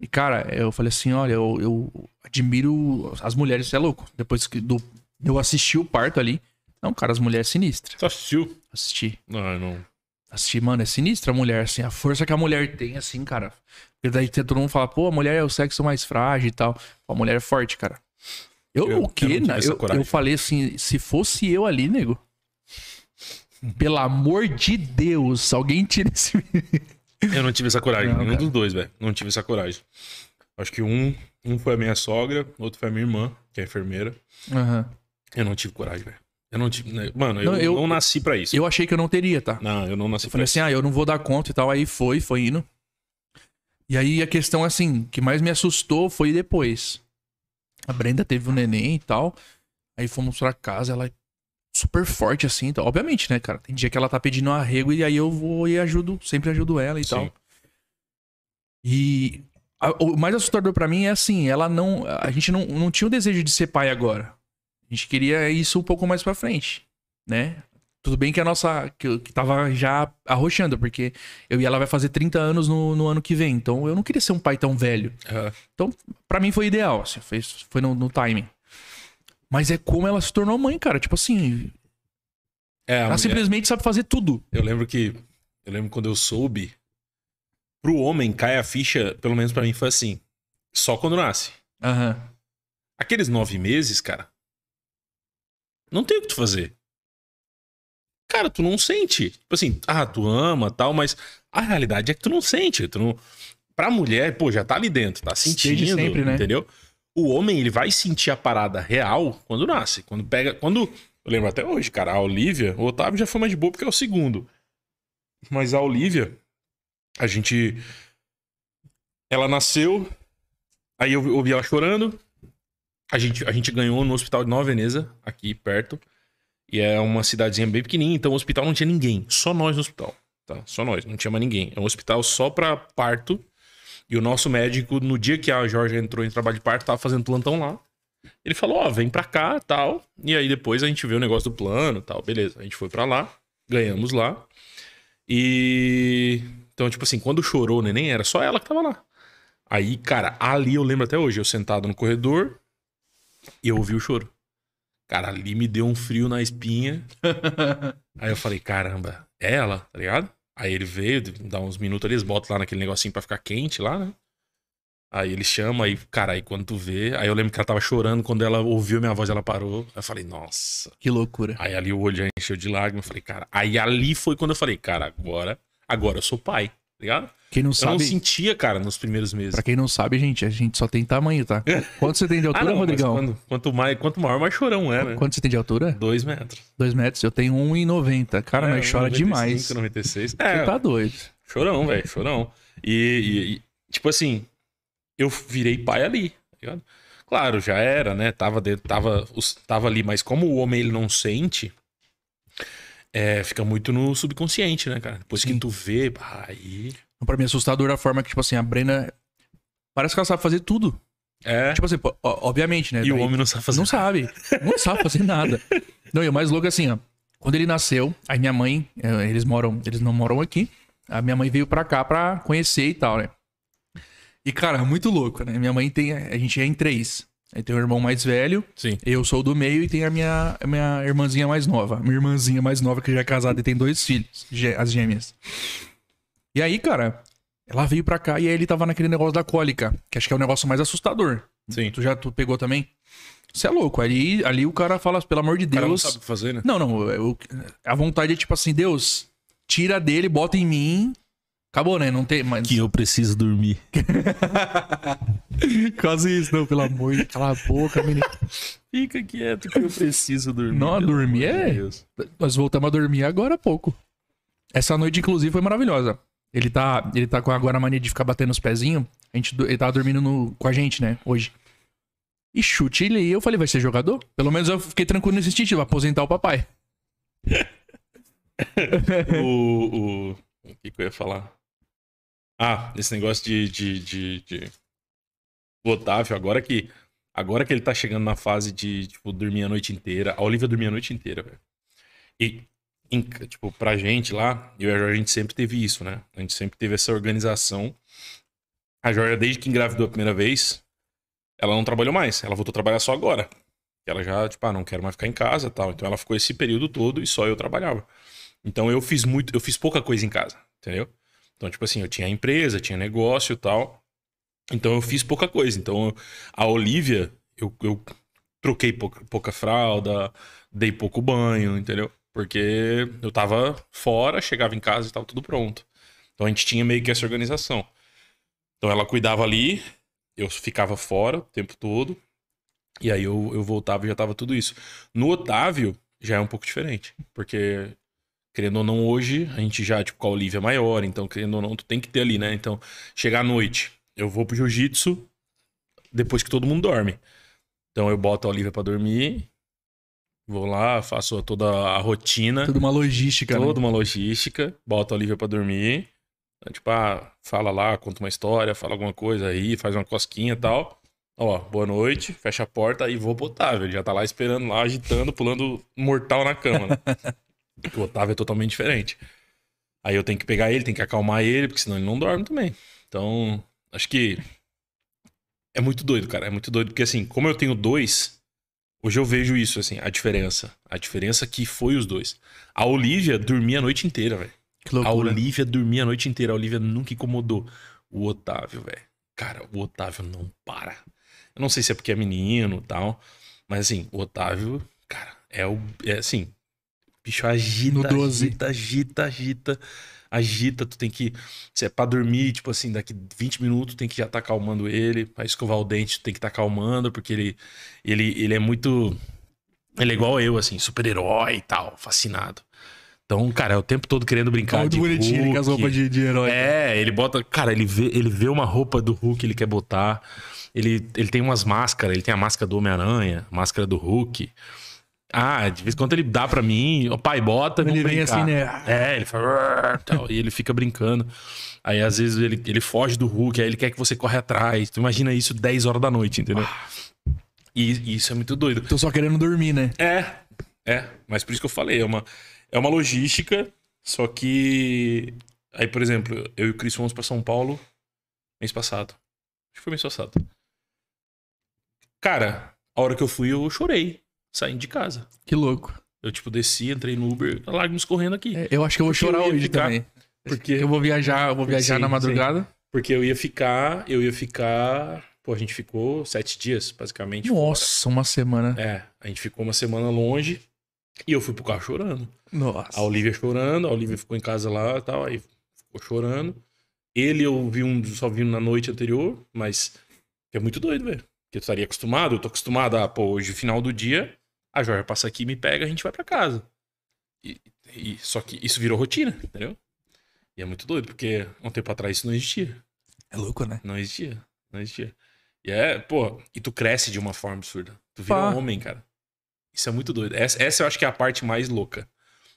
E, cara, eu falei assim: olha, eu, eu admiro as mulheres, você é louco. Depois que do, eu assisti o parto ali. Não, cara, as mulheres sinistras. Você assistiu? Assisti. Não, eu não. Assisti, mano, é sinistra a mulher, assim, a força que a mulher tem, assim, cara. Porque daí todo mundo fala, pô, a mulher é o sexo mais frágil e tal. A mulher é forte, cara. Eu, Eu- o quê? eu né? Eu, coragem. eu falei assim, se fosse eu ali, nego. Pelo amor de Deus, alguém tira esse. Eu não tive essa coragem. Não, Nenhum dos dois, velho. Não tive essa coragem. Acho que um, um foi a minha sogra, outro foi a minha irmã, que é enfermeira. Aham. Eu não tive coragem, velho. Eu não tive. né, Mano, eu Não, não, eu- nasci pra isso. Eu achei que eu não teria, tá? Não, eu não nasci Eu pra falei isso. assim, ah, eu não vou dar conta e tal. Aí foi, foi indo. E aí a questão, assim, que mais me assustou foi depois. A Brenda teve um neném e tal. Aí fomos pra casa, ela super forte assim. Então, obviamente, né, cara? Tem dia que ela tá pedindo arrego e aí eu vou e ajudo, sempre ajudo ela e Sim. tal. E a- o mais assustador pra mim é assim, ela não. A gente não, não tinha o desejo de ser pai agora. A gente queria isso um pouco mais pra frente, né? Tudo bem que a nossa. que, que tava já arrochando, porque eu e ela vai fazer 30 anos no, no ano que vem. Então eu não queria ser um pai tão velho. Aham. Pra mim foi ideal, assim, foi, foi no, no timing. Mas é como ela se tornou mãe, cara. Tipo assim, É, ela mulher- simplesmente sabe fazer tudo. eu lembro que. Eu lembro quando eu soube. Pro homem, cai a ficha, pelo menos pra mim, foi assim. Só quando nasce. Aham. Aqueles nove meses, cara. Não tem o que tu fazer. Cara, tu não sente. Tipo assim, ah, tu ama tal, mas a realidade é que tu não sente. Tu não... Pra mulher, pô, já tá ali dentro, tá Desde sentindo, sempre, né? entendeu? O homem, ele vai sentir a parada real quando nasce. Quando pega. Quando. Eu lembro até hoje, cara, a Olivia, o Otávio já foi mais de boa porque é o segundo. Mas a Olivia, a gente. Ela nasceu. Aí eu ouvi ela chorando. A gente, a gente ganhou no hospital de Nova Veneza, aqui perto. E é uma cidadezinha bem pequenininha, então o hospital não tinha ninguém. Só nós no hospital. Tá? Só nós, não tinha mais ninguém. É um hospital só pra parto. E o nosso médico, no dia que a Jorge entrou em trabalho de parto, tava fazendo plantão lá. Ele falou, ó, vem pra cá, tal. E aí depois a gente vê o negócio do plano, tal. Beleza, a gente foi pra lá, ganhamos lá. E então, tipo assim, quando chorou o neném, era só ela que tava lá. Aí, cara, ali eu lembro até hoje, eu sentado no corredor e eu ouvi o choro. Cara, ali me deu um frio na espinha. Aí eu falei, caramba, é ela, tá ligado? Aí ele veio, dá uns minutos ali, eles botam lá naquele negocinho pra ficar quente lá, né? Aí ele chama, aí, cara, aí quando tu vê. Aí eu lembro que ela tava chorando, quando ela ouviu minha voz, ela parou. Aí eu falei, nossa. Que loucura. Aí ali o olho já encheu de lágrimas. Eu falei, cara. Aí ali foi quando eu falei, cara, agora, agora eu sou pai, ligado? Quem não Eu não sabe. sentia, cara, nos primeiros meses. Pra quem não sabe, gente, a gente só tem tamanho, tá? Quanto você tem de Ah, altura, não, mas Rodrigão? quando- quanto, mais, quanto maior, mais chorão é, né? Quanto você tem de altura? Dois metros. Dois metros. Eu tenho 1,90. Cara, É, nós chora 95, demais. 96. Você É, tá doido. chorão, velho, chorão. E, e- tipo assim, eu virei pai ali, tá ligado? Claro, já era, né? Tava, dentro, tava, tava ali, mas como o homem ele não sente, é, fica muito no subconsciente, né, cara? Depois que Sim. tu vê, aí. Pra mim, é assustador a forma que, tipo assim, a Brena. Parece que ela sabe fazer tudo. É. Tipo assim, obviamente, né? e o daí- homem não sabe fazer Não sabe. Não sabe fazer nada. Não, e o mais louco é assim, ó. Quando ele nasceu, aí minha mãe, eh, eles moram, eles não moram aqui. A minha mãe veio pra cá pra conhecer e tal, né? E, cara, muito louco, né? Minha mãe tem. A gente é em três. Aí tem o irmão mais velho, Sim. eu sou do meio e tem a minha, a minha irmãzinha mais nova. Minha irmãzinha mais nova que já é casada e tem dois filhos, as gêmeas. E aí, cara, Ela veio pra cá e aí ele tava naquele negócio da cólica, que acho que é o negócio mais assustador. Sim. Tu já tu pegou também? Você é louco. Ali, ali o cara fala, pelo amor de O cara não Deus. sabe o que fazer, né? Não, não. eu- a vontade é tipo assim, Deus, tira dele, bota em mim. Acabou, né? Não tem. Mas... Que eu preciso dormir. Quase isso, não, pelo amor de Cala a boca, menino. Fica quieto que eu preciso dormir. Não, dormir é- Deus. Nós voltamos a dormir agora há pouco. Essa noite, inclusive, foi maravilhosa. Ele tá, ele tá com agora a mania de ficar batendo os pezinhos. A gente, ele tava dormindo no- com a gente, né? Hoje. E chute ele e eu falei, vai ser jogador? Pelo menos eu fiquei tranquilo nesse sentido, aposentar o papai. o, o, o que, que eu ia falar? Ah, esse negócio de, de, de, de- O Otávio, agora que. Agora que ele tá chegando na fase de, tipo, dormir a noite inteira. A Olivia dormia a noite inteira, velho. E, em- tipo, pra gente lá, eu e a Jorge, a gente sempre teve isso, né? A gente sempre teve essa organização. A Jorge, desde que engravidou a primeira vez, ela não trabalhou mais. Ela voltou a trabalhar só agora. Ela já, tipo, ah, não quero mais ficar em casa tal. Então ela ficou esse período todo e só eu trabalhava. Então eu fiz muito, eu fiz pouca coisa em casa, entendeu? Então, tipo assim, eu tinha empresa, tinha negócio e tal. Então eu fiz pouca coisa. Então a Olivia, eu, eu troquei pouca, pouca fralda, dei pouco banho, entendeu? Porque eu tava fora, chegava em casa e tava tudo pronto. Então a gente tinha meio que essa organização. Então ela cuidava ali, eu ficava fora o tempo todo. E aí eu, eu voltava e já tava tudo isso. No Otávio, já é um pouco diferente. Porque querendo ou não, hoje a gente já, tipo, com a Olivia é maior, então, querendo ou não, tu tem que ter ali, né? Então, chegar à noite, eu vou pro jiu-jitsu depois que todo mundo dorme. Então, eu boto a Olivia pra dormir, vou lá, faço toda a rotina, Tudo uma logística, toda né? uma logística, boto a Olivia pra dormir. Então, Tipo, ah, fala lá, conta uma história, fala alguma coisa aí, faz uma cosquinha e tal. Ó, boa noite, fecha a porta e vou Otávio. Ele já tá lá esperando lá, agitando, pulando mortal na cama, né? Porque o Otávio é totalmente diferente. Aí eu tenho que pegar ele, tenho que acalmar ele, porque senão ele não dorme também. Então, acho que é muito doido, cara. É muito doido, porque assim, como eu tenho dois, hoje eu vejo isso, assim, a diferença. A diferença que foi os dois. A Olivia dormia a noite inteira, velho. A. Olivia dormia a noite inteira. A Olivia nunca incomodou. O Otávio, velho. Cara, o Otávio não para. Eu não sei se é porque é menino e tal. Mas assim, o Otávio, cara, é o. É assim. Bicho agita, No 12. agita, agita, agita. Agita, tu tem que. Se é pra dormir, tipo assim, daqui 20 minutos, tem que já tá acalmando ele. Pra escovar o dente, tu tem que tá acalmando, porque ele, ele, ele é muito. Ele é igual eu, assim, super-herói e tal, fascinado. Então, cara, é o tempo todo querendo brincar Muito de bonitinho ele com as Hulk. roupas de, de herói. É, ele bota. Cara, ele vê, ele vê uma roupa do Hulk, ele quer botar. Ele, ele tem umas máscaras, ele tem a máscara do Homem-Aranha, máscara do Hulk. Ah, de vez em quando ele dá pra mim, o pai bota, Ele vem brincar. assim, né? É, ele fala. "Arr", tal, e ele fica brincando. Aí às vezes ele, ele foge do Hulk, aí ele quer que você corre atrás. Tu imagina isso 10 horas da noite, entendeu? E, e isso é muito doido. Tô só querendo dormir, né? É, é, mas por isso que eu falei, é uma, é uma logística, só que. Aí, por exemplo, eu e o Cris fomos pra São Paulo mês passado. Acho que foi mês passado. Cara, a hora que eu fui, eu chorei, saindo de casa. Que louco. Eu, tipo, desci, entrei no Uber, lágrimas correndo aqui. É, eu acho que eu vou Porque eu chorar ia hoje ficar- também. Porque, Eu vou viajar, eu vou viajar Sim, na madrugada. porque eu ia ficar, eu ia ficar. Pô, a gente ficou sete dias, basicamente. fora. Nossa, uma semana. É, a gente ficou uma semana longe e eu fui pro carro chorando. Nossa. A Olivia chorando, a Olivia ficou em casa lá e tal, aí ficou chorando. Ele eu vi um, só vi na noite anterior, mas é muito doido, velho. Porque eu estaria acostumado, eu tô acostumado a, pô, hoje, final do dia, a Jorge passa aqui, me pega, a gente vai pra casa. E, e- só que isso virou rotina, entendeu? E é muito doido, porque um tempo atrás isso não existia. É louco, né? Não existia. Não existia. E é, pô, e tu cresce de uma forma absurda. Tu vira Pá. um homem, cara. Isso é muito doido. Essa, essa eu acho que é a parte mais louca.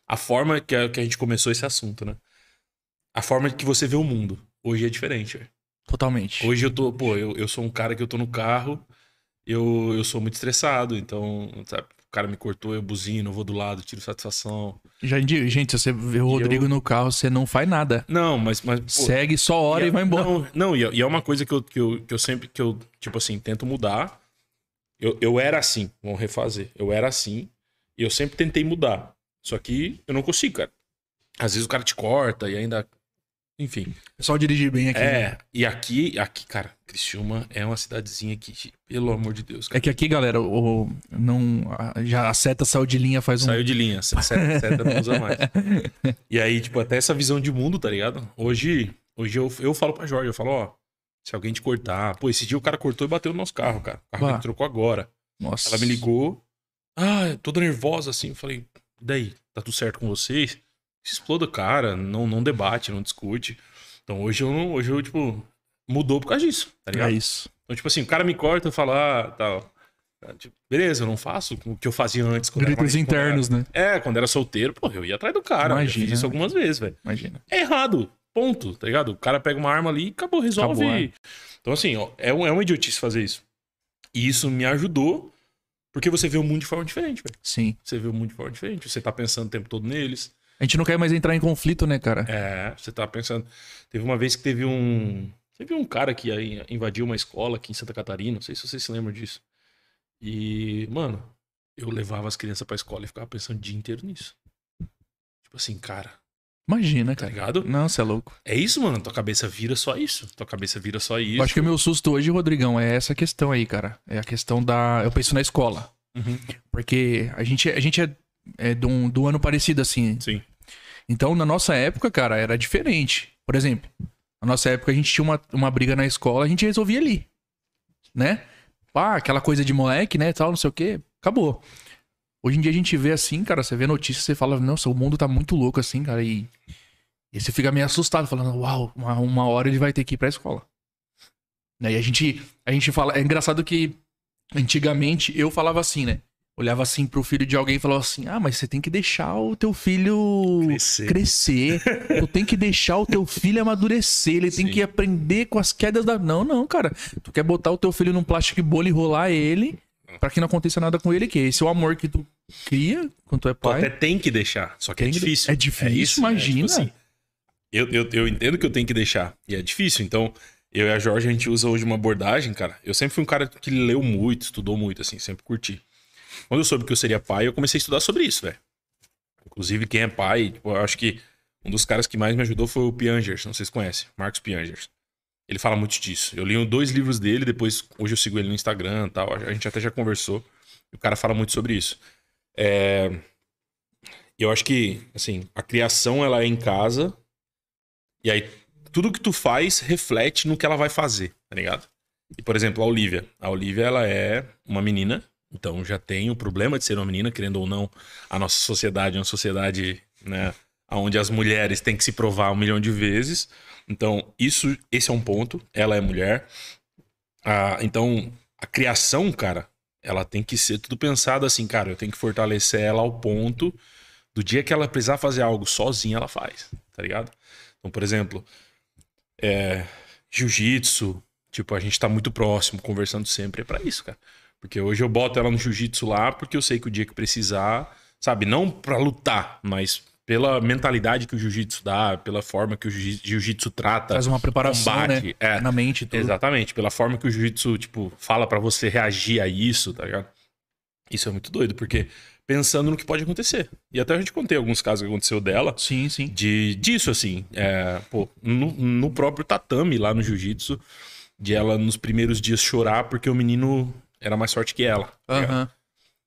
A forma que a, que a gente começou esse assunto, né? A forma que você vê o mundo. Hoje é diferente, velho. Totalmente. Hoje eu tô, pô, eu, eu sou um cara que eu tô no carro, eu, eu sou muito estressado, então, sabe, o cara me cortou, eu buzino, eu vou do lado, tiro satisfação. Já indico, gente, se você vê o E Rodrigo eu- no carro, você não faz nada. Não, mas. mas pô, Segue só hora e, é- vai embora. Não, não e, é- e é uma coisa que eu, que, eu, que eu sempre, que eu, tipo assim, tento mudar. Eu, eu era assim, vamos refazer. Eu era assim, e eu sempre tentei mudar. Só que eu não consigo, cara. Às vezes o cara te corta e ainda enfim. Pessoal dirigir bem aqui. né? É, e aqui, aqui, cara, Criciúma é uma cidadezinha que, pelo amor de Deus, cara. É que aqui, galera, o, não, a- já a seta saiu de linha faz um. Saiu de linha, seta, seta não usa mais. E aí, tipo, até essa visão de mundo, tá ligado? Hoje, hoje eu, eu falo pra Jorge, eu falo, ó, se alguém te cortar. Pô, esse dia o cara cortou e bateu no nosso carro, cara. O carro trocou agora. Nossa. Ela me ligou. Ah, tô nervosa assim. Eu falei, e daí? Tá tudo certo com vocês? Exploda o cara, não, não debate, não discute. Então hoje eu não, hoje eu, tipo, mudou por causa disso, tá ligado? É isso. Então, tipo assim, o cara me corta e fala, ah, tal. Ah, tipo, beleza, eu não faço o que eu fazia antes. era Gritos internos, né? É, quando era solteiro, pô, eu ia atrás do cara. Eu Imagina. fiz isso algumas vezes, velho. Imagina. É errado. Ponto, tá ligado? O cara pega uma arma ali e acabou, resolve. Acabou, é. Então, assim, ó, é, um, é uma idiotice fazer isso. E isso me ajudou, porque você vê o mundo de forma diferente, velho. Sim. Você vê o mundo de forma diferente. Você tá pensando o tempo todo neles. A gente não quer mais entrar em conflito, né, cara? É, você tá pensando. Teve uma vez que teve um. Teve um cara que invadiu uma escola aqui em Santa Catarina. Não sei se vocês se lembram disso. E, mano, eu levava as crianças pra escola e ficava pensando o dia inteiro nisso. Tipo assim, cara, Imagina, tá cara. ligado? Não, você é louco. É isso, mano. Tua cabeça vira só isso. Tua cabeça vira só isso. Eu acho que o meu susto hoje, Rodrigão, é essa questão aí, cara. É a questão da. Eu penso na escola. Uhum. Porque a gente, a gente é, é de, um, do ano parecido, assim. Sim. Então, na nossa época, cara, era diferente. Por exemplo, na nossa época a gente tinha uma, uma briga na escola, a gente resolvia ali. Né? Pá, aquela coisa de moleque, né? Tal, não sei o quê. Acabou. Hoje em dia a gente vê assim, cara, você vê notícias, você fala, nossa, o mundo tá muito louco assim, cara. E, e você fica meio assustado, falando, uau, uma, uma hora ele vai ter que ir pra escola. Né? E a gente, a gente fala. É engraçado que antigamente eu falava assim, né? Olhava assim pro filho de alguém e falava assim: Ah, mas você tem que deixar o teu filho Crescer. crescer. tu tem que deixar o teu filho amadurecer. Ele tem Sim. que aprender com as quedas da. Não, não, cara. Tu quer botar o teu filho num plástico bolo e rolar ele pra que não aconteça nada com ele, que esse é o amor que tu cria quando tu é Tu pai. até tem que deixar, só que é Tem que- difícil. é difícil, isso, né? imagina. Tipo assim, eu, eu, eu entendo que eu tenho que deixar, e é difícil. Então, eu e a Jorge, a gente usa hoje uma abordagem, cara. Eu sempre fui um cara que leu muito, estudou muito, assim, sempre curti. Quando eu soube que eu seria pai, eu comecei a estudar sobre isso, velho. Inclusive, quem é pai, tipo, eu acho que um dos caras que mais me ajudou foi o Piangers, não sei se conhece, Marcos Piangers. Ele fala muito disso. Eu li dois livros dele, depois, hoje eu sigo ele no Instagram e tal, a gente até já conversou. O cara fala muito sobre isso. É, eu acho que, assim, a criação ela é em casa. E aí, tudo que tu faz reflete no que ela vai fazer, tá ligado? E, por exemplo, a Olivia. A Olivia, ela é uma menina. Então, já tem o problema de ser uma menina, querendo ou não. A nossa sociedade é uma sociedade, né? Onde as mulheres têm que se provar um milhão de vezes. Então, isso, esse é um ponto. Ela é mulher. Ah, então, a criação, cara, ela tem que ser tudo pensado assim, cara. Eu tenho que fortalecer ela ao ponto do dia que ela precisar fazer algo sozinha, ela faz, tá ligado? Então, por exemplo, é, jiu-jitsu, tipo, a gente tá muito próximo, conversando sempre, é pra isso, cara. Porque hoje eu boto ela no jiu-jitsu lá, porque eu sei que o dia que precisar, sabe, não pra lutar, mas pela mentalidade que o jiu-jitsu dá, pela forma que o jiu- jiu-jitsu trata, Faz uma preparação, combate, né? é. Na mente tudo. Exatamente, pela forma que o jiu-jitsu, tipo, fala pra você reagir a isso, tá ligado? Isso é muito doido, porque pensando no que pode acontecer. E até a gente contei alguns casos que aconteceu dela, Sim, sim. de disso, assim. É, pô, no, no próprio tatame, lá no jiu-jitsu, de ela nos primeiros dias chorar porque o menino era mais forte que ela. Aham.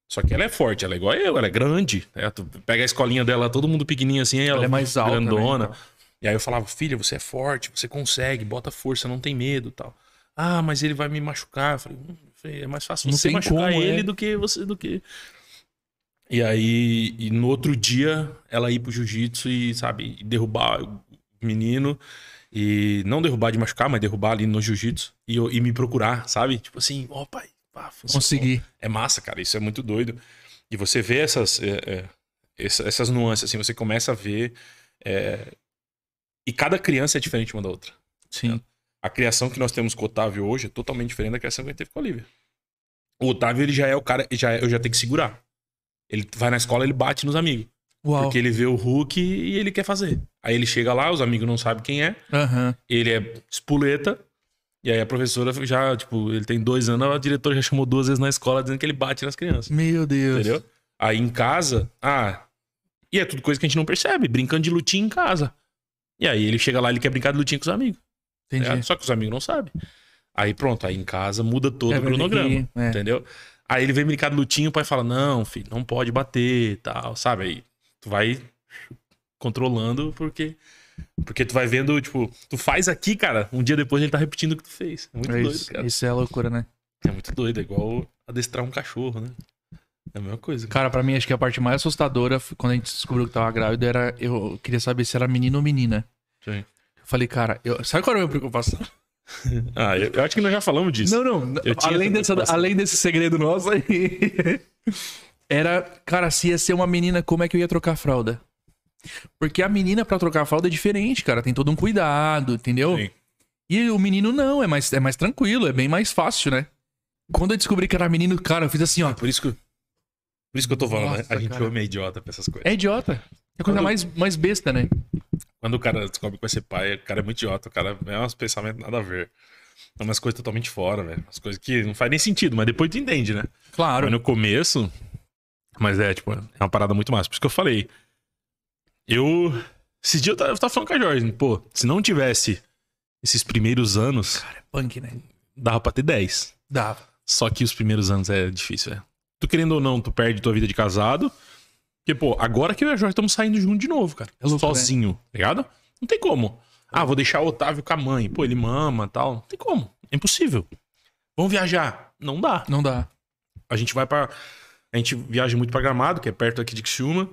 Só que ela é forte, ela é igual eu, ela é grande. né? Tu pega a escolinha dela, todo mundo pequenininho assim, ela, Ela é mais alta, né, grandona. então. E aí eu falava, filha, você é forte, você consegue, bota força, não tem medo tal. Ah, mas ele vai me machucar. Eu falei, hum, é mais fácil Não você machucar como, ele é. do que você do que. E aí, e no outro dia, ela ir pro jiu-jitsu e, sabe, derrubar o menino. E não derrubar de machucar, mas derrubar ali no jiu-jitsu. E, e me procurar, sabe? Tipo assim, ó, pai, funcionou. Consegui. É massa, cara. Isso é muito doido. E você vê essas, é, é, essa- essas nuances, assim, você começa a ver. é, E cada criança é diferente uma da outra. Sim. A criação que nós temos com o Otávio hoje é totalmente diferente da criação que a gente teve com a Olivia. O Otávio, ele já é o cara, já, é- eu já tenho que segurar. Ele vai na escola, ele bate nos amigos. Uau. Porque ele vê o Hulk e ele quer fazer. Aí ele chega lá, os amigos não sabem quem é, Aham. ele é espuleta. E aí a professora já, tipo, ele tem dois anos, a diretora já chamou duas vezes na escola dizendo que ele bate nas crianças. Meu Deus. Entendeu? Aí em casa, ah, e é tudo coisa que a gente não percebe, brincando de lutinha em casa. E aí ele chega lá, ele quer brincar de lutinha com os amigos. tá Entendi. ligado? Só que os amigos não sabem. Aí pronto, aí em casa muda todo É, o cronograma. é. Entendeu? Aí ele vem brincar de lutinha, o pai fala: Não, filho, não pode bater e tal, sabe? Aí tu vai controlando porque. Porque tu vai vendo, tipo, tu faz aqui, cara, um dia depois ele tá repetindo o que tu fez. É muito É doido, isso, cara. isso é loucura, né? É muito doido, é igual adestrar um cachorro, né? É a mesma coisa. cara. Cara, pra mim, acho que a parte mais assustadora quando a gente descobriu que tava grávido era. Eu queria saber se era menino ou menina. Sim. Eu falei, cara, eu... sabe qual era a minha preocupação? Ah, eu, eu acho que nós já falamos disso. Não, não. Além, essa dessa, além desse segredo nosso aí. Era, cara, se ia ser uma menina, como é que eu ia trocar a fralda? Porque a menina, pra trocar a fralda, é diferente, cara. Tem todo um cuidado, entendeu? Sim. E o menino não, é mais, é mais tranquilo, é bem mais fácil, né? Quando eu descobri que era menino, cara, eu fiz assim, ó. Por isso que, por isso que eu tô falando, né? Nossa, A gente cara. homem é idiota pra essas coisas. É idiota. É a coisa Quando- mais, mais besta, né? Quando o cara descobre que vai ser pai, o cara é muito idiota, o cara é uns pensamentos nada a ver. É umas coisas totalmente fora, velho. Umas coisas que não faz nem sentido, mas depois tu entende, né? Claro. Mas no começo. Mas é, tipo, é uma parada muito massa. Por isso que eu falei. Eu. Esses dias eu tava, eu tava falando com a Jorge, pô, se não tivesse esses primeiros anos, Cara, é punk, né? dava pra ter 10. Dava. Só que os primeiros anos é difícil, é. Tu querendo ou não, tu perde tua vida de casado. Porque, pô, agora que eu e a Jorge estamos saindo junto de novo, cara. É louco, Sozinho, tá ligado? Não tem como. Ah, vou deixar o Otávio com a mãe. Pô, ele mama e tal. Não tem como. É impossível. Vamos viajar? Não dá. Não dá. A gente vai pra. A gente viaja muito pra Gramado, que é perto aqui de Criciúma.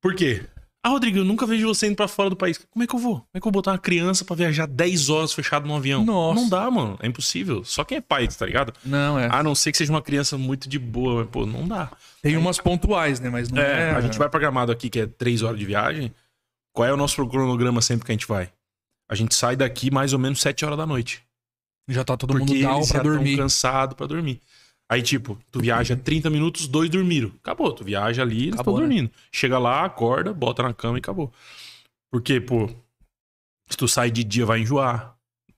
Por quê? Ah, Rodrigo, eu nunca vejo você indo pra fora do país. Como é que eu vou? Como é que eu vou botar uma criança pra viajar 10 horas fechado num avião? Nossa. Não dá, mano. É impossível. Só quem é pai, tá ligado? Não, é. A não ser que seja uma criança muito de boa, mas, pô, não dá. Tem umas pontuais, né? Mas não é. É, a gente vai pra Gramado aqui, que é 3 horas de viagem. Qual é o nosso cronograma sempre que a gente vai? A gente sai daqui mais ou menos 7 horas da noite. Já tá todo porque mundo down pra dormir. cansado pra dormir. Aí, tipo, tu viaja 30 minutos, dois dormiram. Acabou, tu viaja ali, eles estão né? dormindo. Chega lá, acorda, bota na cama e acabou. Porque, pô, se tu sai de dia, vai enjoar.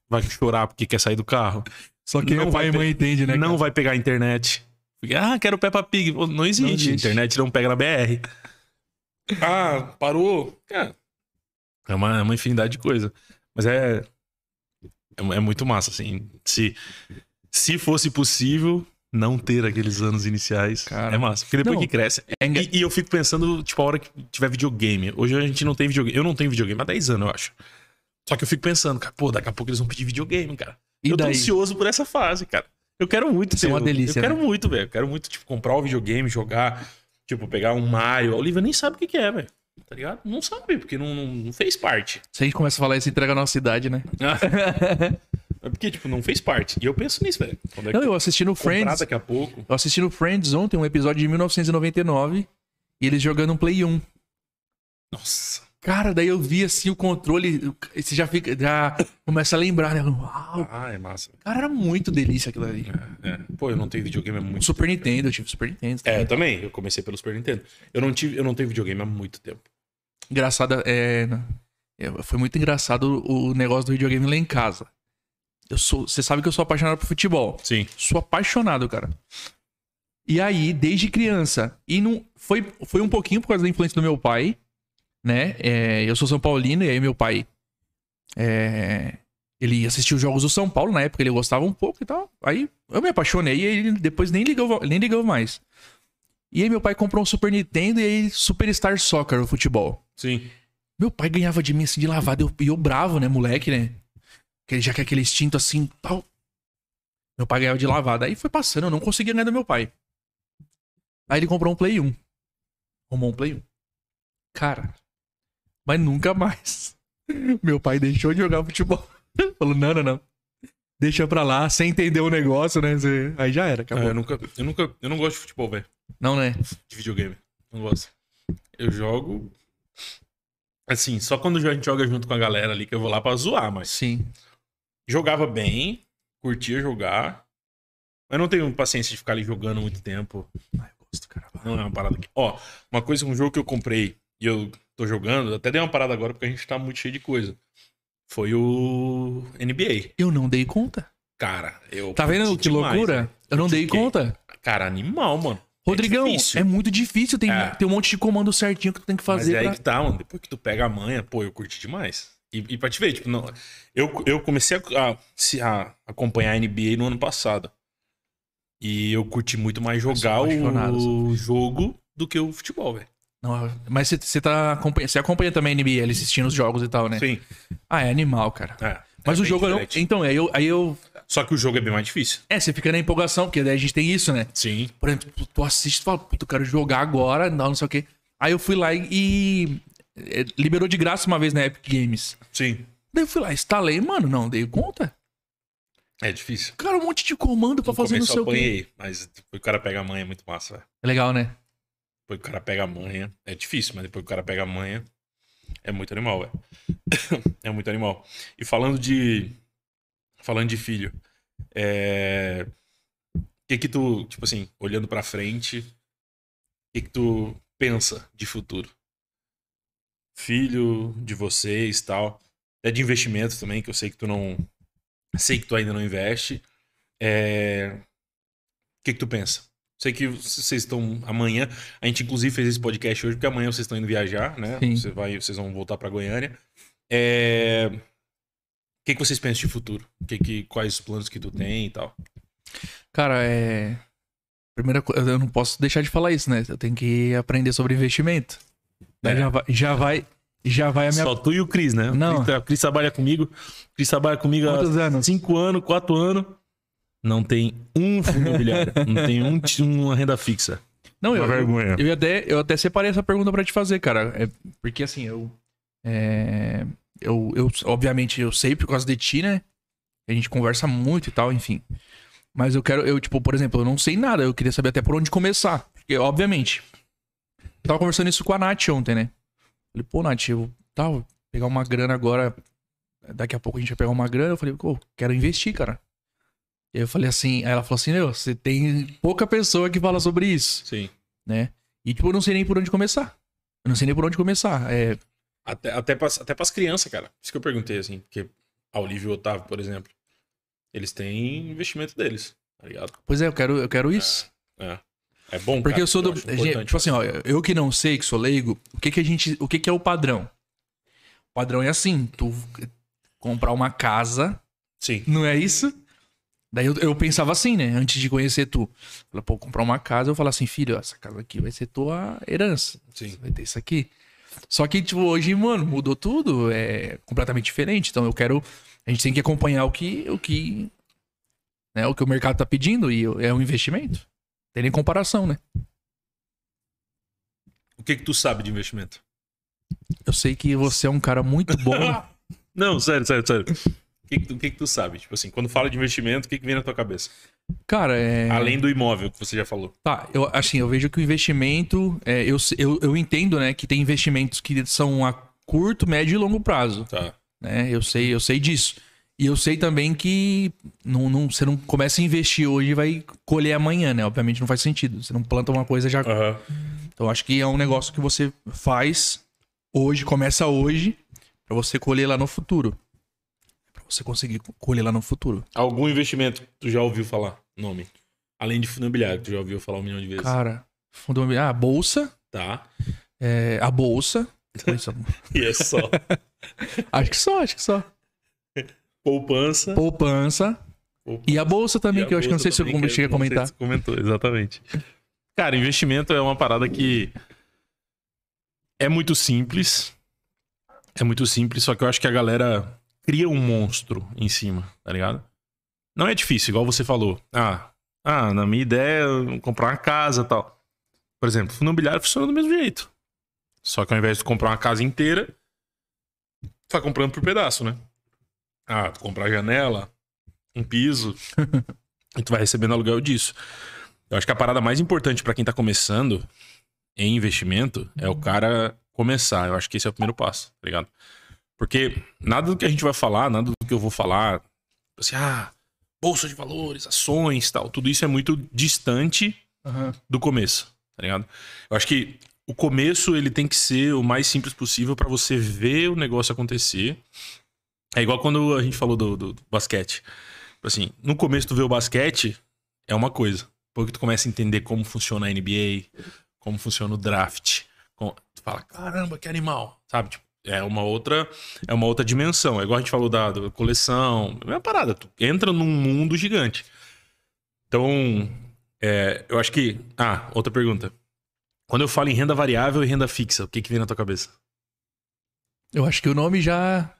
Vai chorar porque quer sair do carro. Só que Não pai vai e mãe entende, né? não cara? vai pegar a internet. Ah, quero Peppa Pig. Não existe. Não existe. Internet não pega na BR. ah, parou. É, é uma, é uma infinidade de coisa. Mas é, é. É muito massa, assim. Se, se fosse possível não ter aqueles anos iniciais, Cara. é massa. Porque depois Não. que cresce. É E, e eu fico pensando, tipo, a hora que tiver videogame. Hoje a gente não tem videogame. Eu não tenho videogame há 10 anos, eu acho. Só que eu fico pensando, cara, pô, daqui a pouco eles vão pedir videogame, cara. E eu tô daí? ansioso por essa fase, cara. Eu quero muito Isso é ter uma um- delícia, Eu quero né? muito, velho. Eu quero muito, tipo, comprar o videogame, jogar. Tipo, pegar um Mario. A Olivia nem sabe o que, que é, velho. Tá ligado? Não sabe, porque não, não, não fez parte. Se a gente começa a falar isso, entrega a nossa idade, né? É porque, tipo, não fez parte. E eu penso nisso, velho. Quando é Não, eu assisti no comprar Friends. daqui a pouco. Eu assisti no Friends ontem um episódio de 1999 e eles jogando um Play 1. Nossa. Cara, daí eu vi assim o controle, você já fica, já começa a lembrar, né? Uau, Ah, é massa. cara, era muito delícia aquilo ali. É, é. Pô, eu não tenho videogame há muito Super Nintendo, eu tive Super Nintendo. É, também. eu também. Eu comecei pelo Super Nintendo. Eu não, tive, eu não tenho videogame há muito tempo. Engraçado, é, é, foi muito engraçado o negócio do videogame lá em casa. Eu sou, você sabe que eu sou apaixonado por futebol. Sim. Sou apaixonado, cara. E aí, desde criança, e não foi, foi um pouquinho por causa da influência do meu pai, né? É, eu sou São Paulino, e aí meu pai. é, ele assistiu os jogos do São Paulo na época, ele gostava um pouco e tal. Aí eu me apaixonei e ele depois nem ligou, nem ligou mais. E aí meu pai comprou um Super Nintendo e aí Superstar Soccer, o futebol. Sim. Meu pai ganhava de mim assim de lavada. Eu, e eu bravo, né, moleque, né? Que ele já quer aquele instinto assim, tal. Meu pai ganhava de lavada. Aí foi passando, eu não conseguia ganhar do meu pai. Aí ele comprou um Play 1. Arrumou um Play 1. Cara, mas nunca mais. Meu pai deixou de jogar futebol. Falou, não, não, não. Deixa pra lá, sem entender o negócio, né? Aí já era, É, acabou. eu, nunca, eu nunca. Eu não gosto de futebol, velho. Não, né? De videogame. Não gosto. Eu jogo. Assim, só quando a gente joga junto com a galera ali que eu vou lá pra zoar, mas. Sim. Jogava bem, curtia jogar. Mas não tenho paciência de ficar ali jogando muito tempo. Ai, eu gosto, cara. Não é uma parada que. Ó, uma coisa, um jogo que eu comprei e eu tô jogando, até dei uma parada agora porque a gente tá muito cheio de coisa. Foi o NBA. Eu não dei conta. Cara, eu. Tá vendo que demais, loucura? né? Eu não dei conta. Cara, animal, mano. Rodrigão, é, difícil. muito difícil. Tem, É. tem um monte de comando certinho que tu tem que Mas fazer. é aí pra- que tá, mano. Depois que tu pega a manha, pô, eu curti demais. E, e pra te ver, tipo, não, eu, eu comecei a, a- a acompanhar a NBA no ano passado. E eu curti muito mais jogar o jogo do que o futebol, velho. Não, mas você- tá acompanha, você acompanha também a NBA, assistindo os jogos e tal, né? Sim. Ah, é animal, cara. É, Mas é o jogo não. diferente. Então, aí eu, aí eu. Só que o jogo é bem mais difícil. É, você fica na empolgação, porque daí a gente tem isso, né? Sim. Por exemplo, tu- assiste e fala, puta, eu quero jogar agora, não, não sei o quê. Aí eu fui lá e, é, liberou de graça uma vez na Epic Games. Sim. Daí eu fui lá, instalei, mano, não, dei conta. É difícil. Cara, um monte de comando pra No fazer no seu apanhei, mas depois o cara pega a manha é muito massa, velho. É legal, né? Depois o cara pega a manha, é difícil, mas depois que o cara pega a manha, é muito animal, velho. é muito animal. E falando de. Falando de filho, é. O que que tu, tipo assim, olhando pra frente, o que que tu pensa de futuro? Filho de vocês tal. Até de investimento também, que eu sei que tu não. Sei que tu ainda não investe. É. O que que tu pensa? Sei que vocês estão amanhã. A gente inclusive fez esse podcast hoje porque amanhã vocês estão indo viajar, né? Sim. Você vai, vocês vão voltar para Goiânia. É... O que, que vocês pensam de futuro? Que, que quais os planos que tu tem e tal? Cara, é. Primeira coisa, eu não posso deixar de falar isso, né? Eu tenho que aprender sobre investimento. Daí É. já, vai, já vai. Já vai a minha. Só tu e o Cris, né? Não. O Cris, trabalha comigo. O Cris trabalha comigo há Quantos anos? cinco anos, quatro anos. Não tem um fundo imobiliário. não tem um, uma renda fixa. Não, eu, Uma eu, vergonha. eu, até, eu até separei essa pergunta pra te fazer, cara. É, porque assim, eu, é, eu. Eu, obviamente, eu sei por causa de ti, né? A gente conversa muito e tal, enfim. Mas eu quero, eu, tipo, por exemplo, eu não sei nada. Eu queria saber até por onde começar. Porque, obviamente. Tava conversando isso com a Nath ontem, né? Falei, pô, Nath, eu tava vou pegar uma grana agora. Daqui a pouco a gente vai pegar uma grana. Eu falei, pô, quero investir, cara. E aí eu falei assim, aí ela falou assim, meu, você tem pouca pessoa que fala sobre isso Sim. né? E, tipo, eu não sei nem por onde começar. Eu não sei nem por onde começar. É, Até, até, pras, até pras crianças, cara. Isso que eu perguntei, assim. Porque a Olivia e o Otávio, por exemplo, eles têm investimento deles, tá ligado? pois é, eu quero, eu quero isso. É. É bom, Porque cara, eu sou do. gente, importante. tipo assim, ó, eu que não sei, que sou leigo, o que que a gente. O que que é o padrão? O padrão é assim: tu comprar uma casa, Sim. não é isso? Daí eu, eu pensava assim, né? Antes de conhecer tu. Falei, pô, comprar uma casa, eu falo assim, filho, ó, essa casa aqui vai ser tua herança. Sim. Vai ter isso aqui. Só que, tipo, hoje, mano, mudou tudo. É completamente diferente. Então eu quero. A gente tem que acompanhar o que. O que, né, o, que o mercado tá pedindo e é um investimento. Tem nem comparação, né? O que que tu sabe de investimento? Eu sei que você é um cara muito bom. Não, sério, sério, sério. O que que, tu, o que que tu sabe? Tipo assim, quando fala de investimento, o que que vem na tua cabeça? Cara, é. Além do imóvel que você já falou. Tá, eu, assim, eu vejo que o investimento. é, eu, eu, eu entendo, né, que tem investimentos que são a curto, médio e longo prazo. Tá. né? Eu sei, eu sei disso. E eu sei também que não, não, você não começa a investir hoje e vai colher amanhã, né? Obviamente não faz sentido. Você não planta uma coisa já. Aham. Então acho que é um negócio que você faz hoje, começa hoje, pra você colher lá no futuro. Pra você conseguir colher lá no futuro. Algum investimento que tu já ouviu falar? Nome. Além de fundo imobiliário, que tu já ouviu falar um milhão de vezes. Cara, fundo imobiliário, ah, a bolsa, Tá. é, a bolsa. Isso, E é só. acho que só, acho que só. Poupança. Poupança. Poupança. E a bolsa também, a que eu acho que não sei se eu cheguei a sei comentar. se comentou, exatamente. Cara, investimento é uma parada que é muito simples. É muito simples, só que eu acho que a galera cria um monstro em cima, tá ligado? Não é difícil, igual você falou. Ah, ah na minha ideia, é comprar uma casa e tal. Por exemplo, fundo imobiliário funciona do mesmo jeito. Só que ao invés de comprar uma casa inteira, vai comprando por pedaço, né? Ah, tu comprar janela, um piso, e tu vai recebendo aluguel disso. Eu acho que a parada mais importante pra quem tá começando em investimento é o cara começar. Eu acho que esse é o primeiro passo, tá ligado? Porque nada do que a gente vai falar, nada do que eu vou falar, assim, ah, bolsa de valores, ações, tal, tudo isso é muito distante Aham. do começo, tá ligado? Eu acho que o começo ele tem que ser o mais simples possível pra você ver o negócio acontecer. É igual quando a gente falou do, do- do basquete. Tipo Assim, no começo tu vê o basquete, é uma coisa. Depois que tu começa a entender como funciona a NBA, como funciona o draft, com- tu fala, caramba, que animal, sabe? Tipo, é uma outra, é uma outra dimensão. É igual a gente falou da, da coleção, é uma parada, tu entra num mundo gigante. Então, é, eu acho que, ah, outra pergunta. Quando eu falo em renda variável e renda fixa, o que que vem na tua cabeça? Eu acho que o nome já.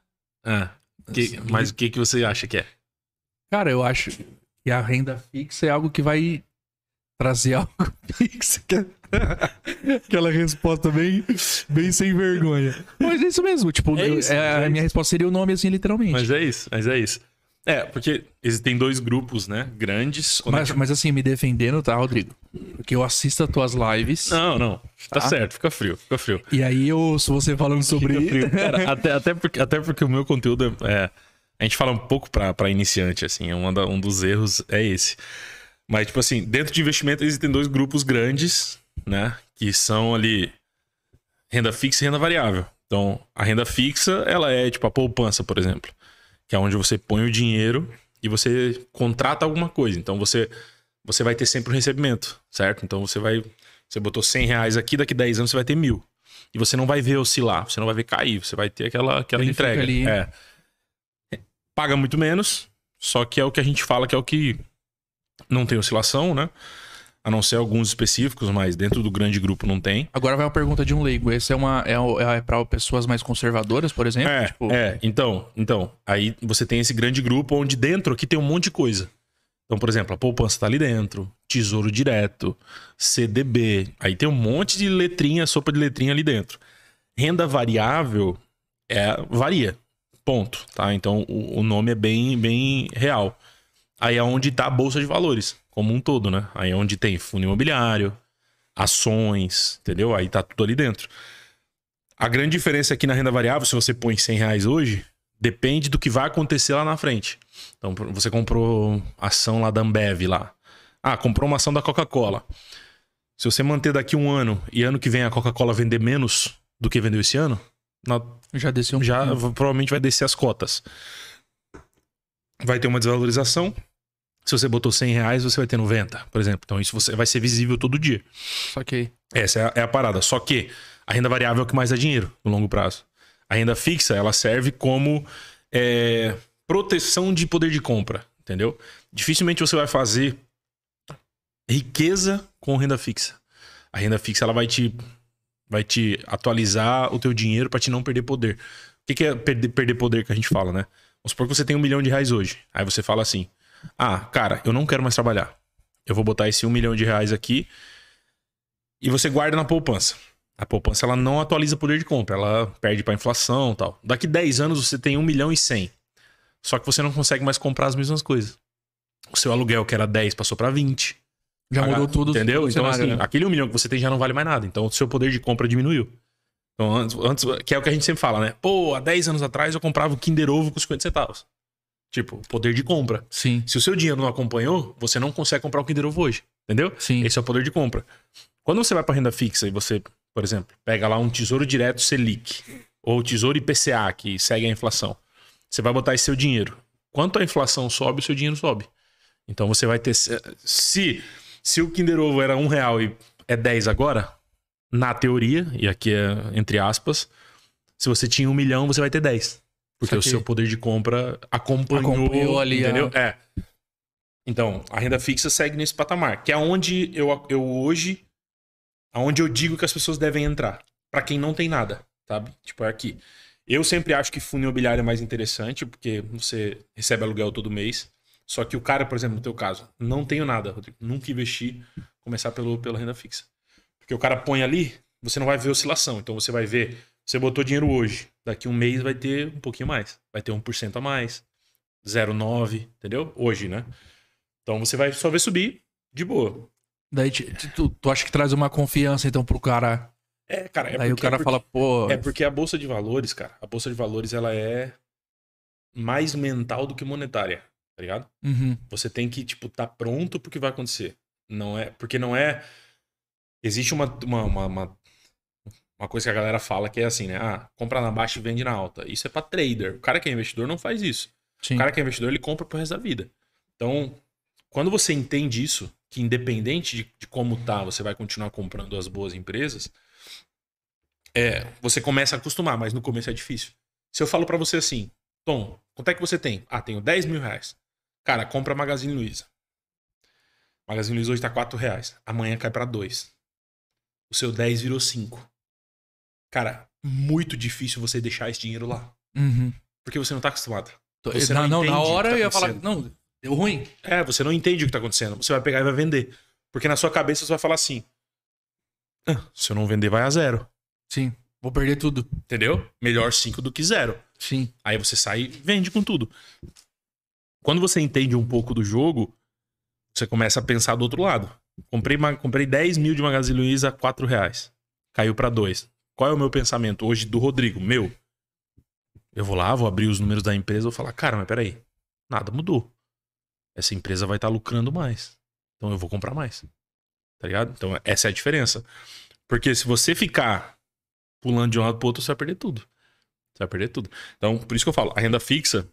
Ah, que- mas o que que você acha que é? Cara, eu acho que a renda fixa é algo que vai trazer algo fixo. que é- Aquela resposta bem, bem sem vergonha. Mas é isso mesmo. Tipo, É isso, é- é a isso. minha resposta seria o nome assim, literalmente. Mas é isso, mas é isso. É, porque existem dois grupos, né? Grandes. Mas, mas assim, me defendendo, tá, Rodrigo? Porque eu assisto as tuas lives. Não, não. Tá, Tá. certo, fica frio, fica frio. E aí eu ouço você falando sobre. Fica frio. Cara, até, até, porque, até porque o meu conteúdo é. é- a gente fala um pouco pra, pra iniciante, assim. é uma da- um dos erros é esse. Mas, tipo assim, dentro de investimento existem dois grupos grandes, né? Que são ali renda fixa e renda variável. Então, a renda fixa, ela é tipo a poupança, por exemplo. Que é onde você põe o dinheiro e você contrata alguma coisa. Então, você, você vai ter sempre um recebimento, certo? Então, você vai... Você botou 100 reais aqui, daqui 10 anos você vai ter mil. E você não vai ver oscilar, você não vai ver cair, você vai ter aquela, aquela Ele entrega. ali. É. Paga muito menos, só que é o que a gente fala que é o que não tem oscilação, né? A não ser alguns específicos, mas dentro do grande grupo não tem. Agora vai uma pergunta de um leigo. Esse é uma é, o- é para pessoas mais conservadoras, por exemplo? É, Tipo, é, então, então, aí você tem esse grande grupo onde dentro aqui tem um monte de coisa. Então, por exemplo, a poupança tá ali dentro, tesouro direto, CDB, aí tem um monte de letrinha, sopa de letrinha ali dentro. Renda variável é varia, ponto, tá? Então o, o nome é bem, bem real. Aí é onde tá a bolsa de valores, como um todo, né? Aí é onde tem fundo imobiliário, ações, entendeu? Aí tá tudo ali dentro. A grande diferença aqui na renda variável, se você põe 100 reais hoje, depende do que vai acontecer lá na frente. Então, você comprou ação lá da Ambev lá. Ah, comprou uma ação da Coca-Cola. Se você manter daqui um ano e ano que vem a Coca-Cola vender menos do que vendeu esse ano, na- já desceu um já pouquinho. provavelmente vai descer as cotas. Vai ter uma desvalorização. Se você botou 100 reais, você vai ter 90, por exemplo. Então isso você vai ser visível todo dia. Saquei. Essa é a, é a parada. Só que a renda variável é o que mais dá dinheiro no longo prazo. A renda fixa, ela serve como é, proteção de poder de compra, entendeu? Dificilmente você vai fazer riqueza com renda fixa. A renda fixa, ela vai te, vai te atualizar o teu dinheiro para te não perder poder. O que, que é perder, perder poder que a gente fala, né? Vamos supor que você tem um milhão de reais hoje. Aí você fala assim, ah, cara, eu não quero mais trabalhar. Eu vou botar esse um milhão de reais aqui e você guarda na poupança. A poupança ela não atualiza poder de compra, ela perde para inflação, e tal. Daqui 10 anos você tem 1 milhão e 100. Só que você não consegue mais comprar as mesmas coisas. O seu aluguel que era 10 passou para 20. Já Pagar- mudou tudo. Entendeu? o Então cenário, assim, né? aquele 1 milhão que você tem já não vale mais nada. Então o seu poder de compra diminuiu. Então antes, antes que é o que a gente sempre fala, né? Pô, há 10 anos atrás eu comprava o Kinder Ovo com 50 centavos. Tipo, poder de compra. Sim, Se o seu dinheiro não acompanhou, você não consegue comprar o Kinder Ovo hoje. Entendeu? sim. Esse é o poder de compra. Quando você vai para renda fixa e você, por exemplo, pega lá um tesouro direto Selic ou tesouro IPCA que segue a inflação, você vai botar esse seu dinheiro. Quanto a inflação sobe, o seu dinheiro sobe. Então você vai ter. Se, se o Kinder Ovo era um real e é 10 agora, na teoria, e aqui é entre aspas, se você tinha um milhão, você vai ter 10. Porque o seu poder de compra acompanhou, Acompanhou ali a- entendeu? É. Então, a renda fixa segue nesse patamar, que é onde eu, eu hoje, aonde eu digo que as pessoas devem entrar. Pra quem não tem nada, sabe? Tipo, é aqui. Eu sempre acho que fundo imobiliário é mais interessante, porque você recebe aluguel todo mês. Só que o cara, por exemplo, no teu caso, não tenho nada, Rodrigo. Nunca investi, começar pelo, pela renda fixa. Porque o cara põe ali, você não vai ver oscilação. Então você vai ver, você botou dinheiro hoje, daqui um mês vai ter um pouquinho mais. Vai ter 1% a mais, 0,9, entendeu? Hoje, né? Então você vai só ver subir de boa. Daí tu, tu acha que traz uma confiança, então, pro cara. É, cara, é Aí o porque- cara é porque- fala, pô. É porque a bolsa de valores, cara, a bolsa de valores ela é mais mental do que monetária, tá ligado? uhum, Você tem que, tipo, tá pronto pro que vai acontecer. Não é, porque não é existe uma uma, uma, uma uma coisa que a galera fala que é assim, né? Ah, compra na baixa e vende na alta. Isso é pra trader. O cara que é investidor não faz isso. sim. O cara que é investidor, ele compra pro resto da vida. Então, quando você entende isso, que independente de, de como tá, você vai continuar comprando as boas empresas, é, você começa a acostumar, mas no começo é difícil. Se eu falo pra você assim, Tom, quanto é que você tem? Ah, tenho 10 mil reais. Cara, compra Magazine Luiza. Magazine Luiza hoje tá 4 reais. Amanhã cai pra 2. O seu 10 virou 5. Cara, muito difícil você deixar esse dinheiro lá. Uhum. Porque você não tá acostumado. Você não, não não, na hora tá eu ia falar, acontecendo. não, deu ruim. É, você não entende o que tá acontecendo. Você vai pegar e vai vender. Porque na sua cabeça você vai falar assim: "Ah, se eu não vender, vai a zero. Sim, vou perder tudo. Entendeu? Melhor 5 do que zero. Sim. Aí você sai e vende com tudo. Quando você entende um pouco do jogo, você começa a pensar do outro lado. Comprei, comprei 10 mil de Magazine Luiza a 4 reais. Caiu pra 2. Qual é o meu pensamento hoje do Rodrigo? Meu. Eu vou lá, vou abrir os números da empresa, vou falar, cara, mas peraí. Nada mudou. Essa empresa vai estar lucrando mais. Então eu vou comprar mais. Tá ligado? Então essa é a diferença. Porque se você ficar pulando de um lado pro outro, você vai perder tudo. Você vai perder tudo. Então, por isso que eu falo, a renda fixa,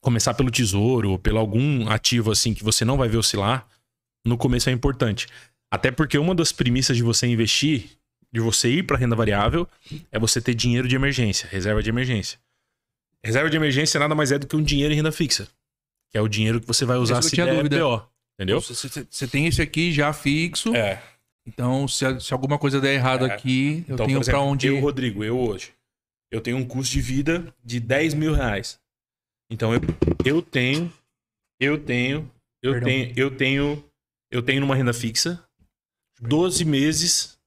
começar pelo tesouro, ou pelo algum ativo assim que você não vai ver oscilar, no começo é importante. Até porque uma das premissas de você investir, de você ir para renda variável, é você ter dinheiro de emergência, reserva de emergência. Reserva de emergência nada mais é do que um dinheiro em renda fixa, que é o dinheiro que você vai usar se der dúvida. BO, entendeu? Você, tem esse aqui já fixo. É. Então, se, se alguma coisa der errado É. aqui, eu Então, tenho pra onde. eu, Rodrigo, eu hoje, eu tenho um custo de vida de 10 mil reais. Então eu, eu tenho, eu tenho, eu Perdão. tenho, eu tenho, eu tenho numa renda fixa 12 meses.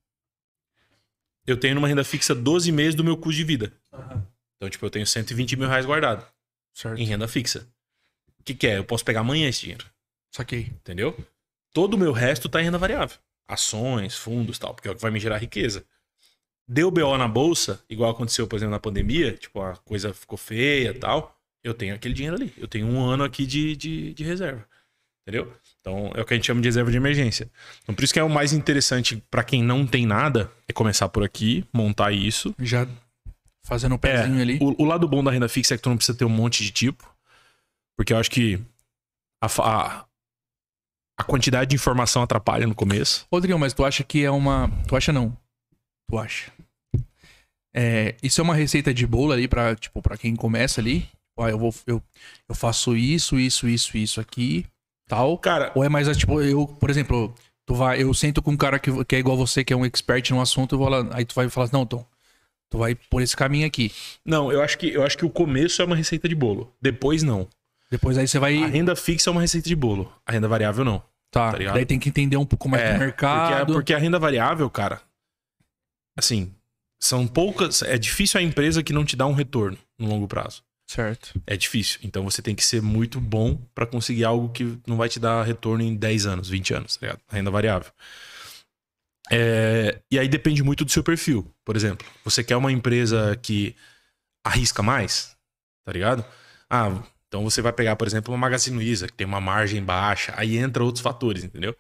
Eu tenho numa renda fixa 12 meses do meu custo de vida. Então, tipo, eu tenho 120 mil reais guardado Certo. em renda fixa. O que, que é? Eu posso pegar amanhã esse dinheiro Saquei. entendeu? Todo o meu resto tá em renda variável. Ações, fundos tal, porque é o que vai me gerar riqueza. Deu BO na bolsa, igual aconteceu, por exemplo, na pandemia, tipo, a coisa ficou feia e tal, eu tenho aquele dinheiro ali. Eu tenho um ano aqui de, de, de reserva. Entendeu? Então, é o que a gente chama de reserva de emergência. Então, por isso que é o mais interessante pra quem não tem nada, é começar por aqui, montar isso. Já fazendo o É, pezinho ali. o, o lado bom da renda fixa é que tu não precisa ter um monte de tipo. Porque eu acho que a, a, a quantidade de informação atrapalha no começo. Rodrigo, mas tu acha que é uma. Tu acha não? Tu acha? É, isso é uma receita de bolo ali pra, tipo, pra quem começa ali? Ó, eu, vou, eu, eu faço isso, isso, isso, isso aqui, tal. Cara, Ou é mais, tipo, eu, por exemplo, tu vai, eu sento com um cara que, que é igual você, que é um expert no assunto, eu vou lá, aí tu vai falar, não, Tom, tu vai por esse caminho aqui. não, eu acho que eu acho que o começo é uma receita de bolo. Depois não. Depois aí você vai. A renda fixa é uma receita de bolo. A renda variável não. tá, tá daí tem que entender um pouco mais É, do mercado. Porque, a- porque a renda variável, cara, assim, são poucas. É difícil a empresa que não te dá um retorno no longo prazo. Certo. É difícil. Então você tem que ser muito bom pra conseguir algo que não vai te dar retorno em 10 anos, 20 anos, tá ligado? Renda variável. É, E aí depende muito do seu perfil. Por exemplo, você quer uma empresa que arrisca mais, tá ligado? Ah, então você vai pegar, por exemplo, uma Magazine Luiza, que tem uma margem baixa, aí entra outros fatores, entendeu?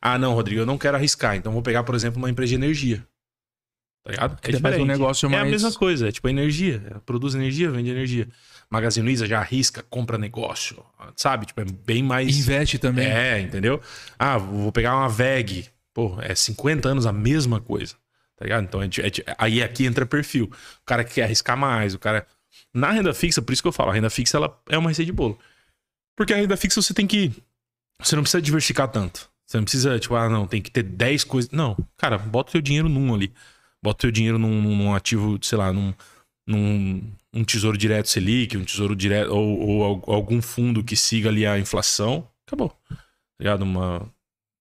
Ah, não, Rodrigo, eu não quero arriscar, então vou pegar, por exemplo, uma empresa de energia. Tá ligado? Faz um negócio É a mais- mesma coisa, é tipo energia. é, Produz energia, vende energia. Magazine Luiza já arrisca, compra negócio, sabe? Tipo, é bem mais. Investe também. É, entendeu? Ah, vou pegar uma VEG. Pô, é 50 anos a mesma coisa. Tá ligado? Então, é é aí aqui entra perfil. O cara que quer arriscar mais, o cara. Na renda fixa, por isso que eu falo, a renda fixa ela é uma receita de bolo. Porque a renda fixa você tem que. Você não precisa diversificar tanto. Você não precisa, tipo, ah, não, tem que ter 10 coisas. Não, cara, bota o teu dinheiro num ali. Bota o teu dinheiro num, num ativo, sei lá, num, num um tesouro direto Selic, um tesouro direto, ou, ou al- algum fundo que siga ali a inflação. Acabou. Tá ligado? Uma,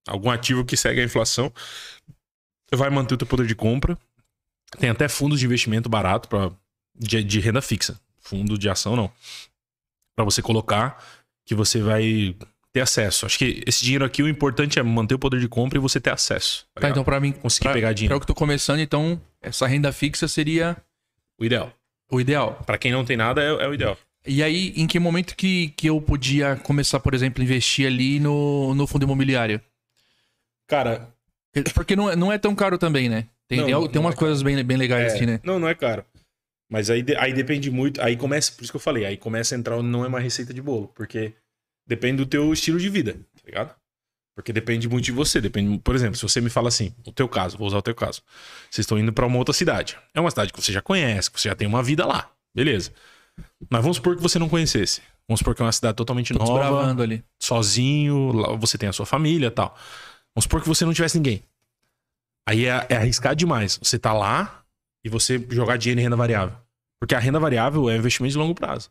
algum ativo que segue a inflação vai manter o teu poder de compra. Tem até fundos de investimento barato para de, de renda fixa. Fundo de ação não. Para você colocar que você vai ter acesso. Acho que esse dinheiro aqui o importante é manter o poder de compra e você ter acesso. Tá, Tá, então pra mim, conseguir pra, pegar pra dinheiro. eu que tô começando, então essa renda fixa seria O ideal. o ideal. Para quem não tem nada é, é o ideal. E aí, em que momento que, que eu podia começar, por exemplo, investir ali no, no fundo imobiliário? Cara, Porque não, é- não é tão caro também, né? Tem, Não, tem, não- tem umas é coisas bem, bem legais É, assim, né? Não, não é caro. Mas aí, aí depende muito. Aí começa, por isso que eu falei, aí começa a entrar, não é uma receita de bolo, porque depende do teu estilo de vida, tá ligado? Porque depende muito de você. Depende, por exemplo, se você me fala assim, o teu caso, vou usar o teu caso. Vocês estão indo para uma outra cidade. É uma cidade que você já conhece, que você já tem uma vida lá. Beleza. Mas vamos supor que você não conhecesse. Vamos supor que é uma cidade totalmente Tô nova, ali. sozinho, lá você tem a sua família e tal. Vamos supor que você não tivesse ninguém. Aí é, é arriscar demais. Você tá lá e você jogar dinheiro em renda variável. Porque a renda variável é investimento de longo prazo.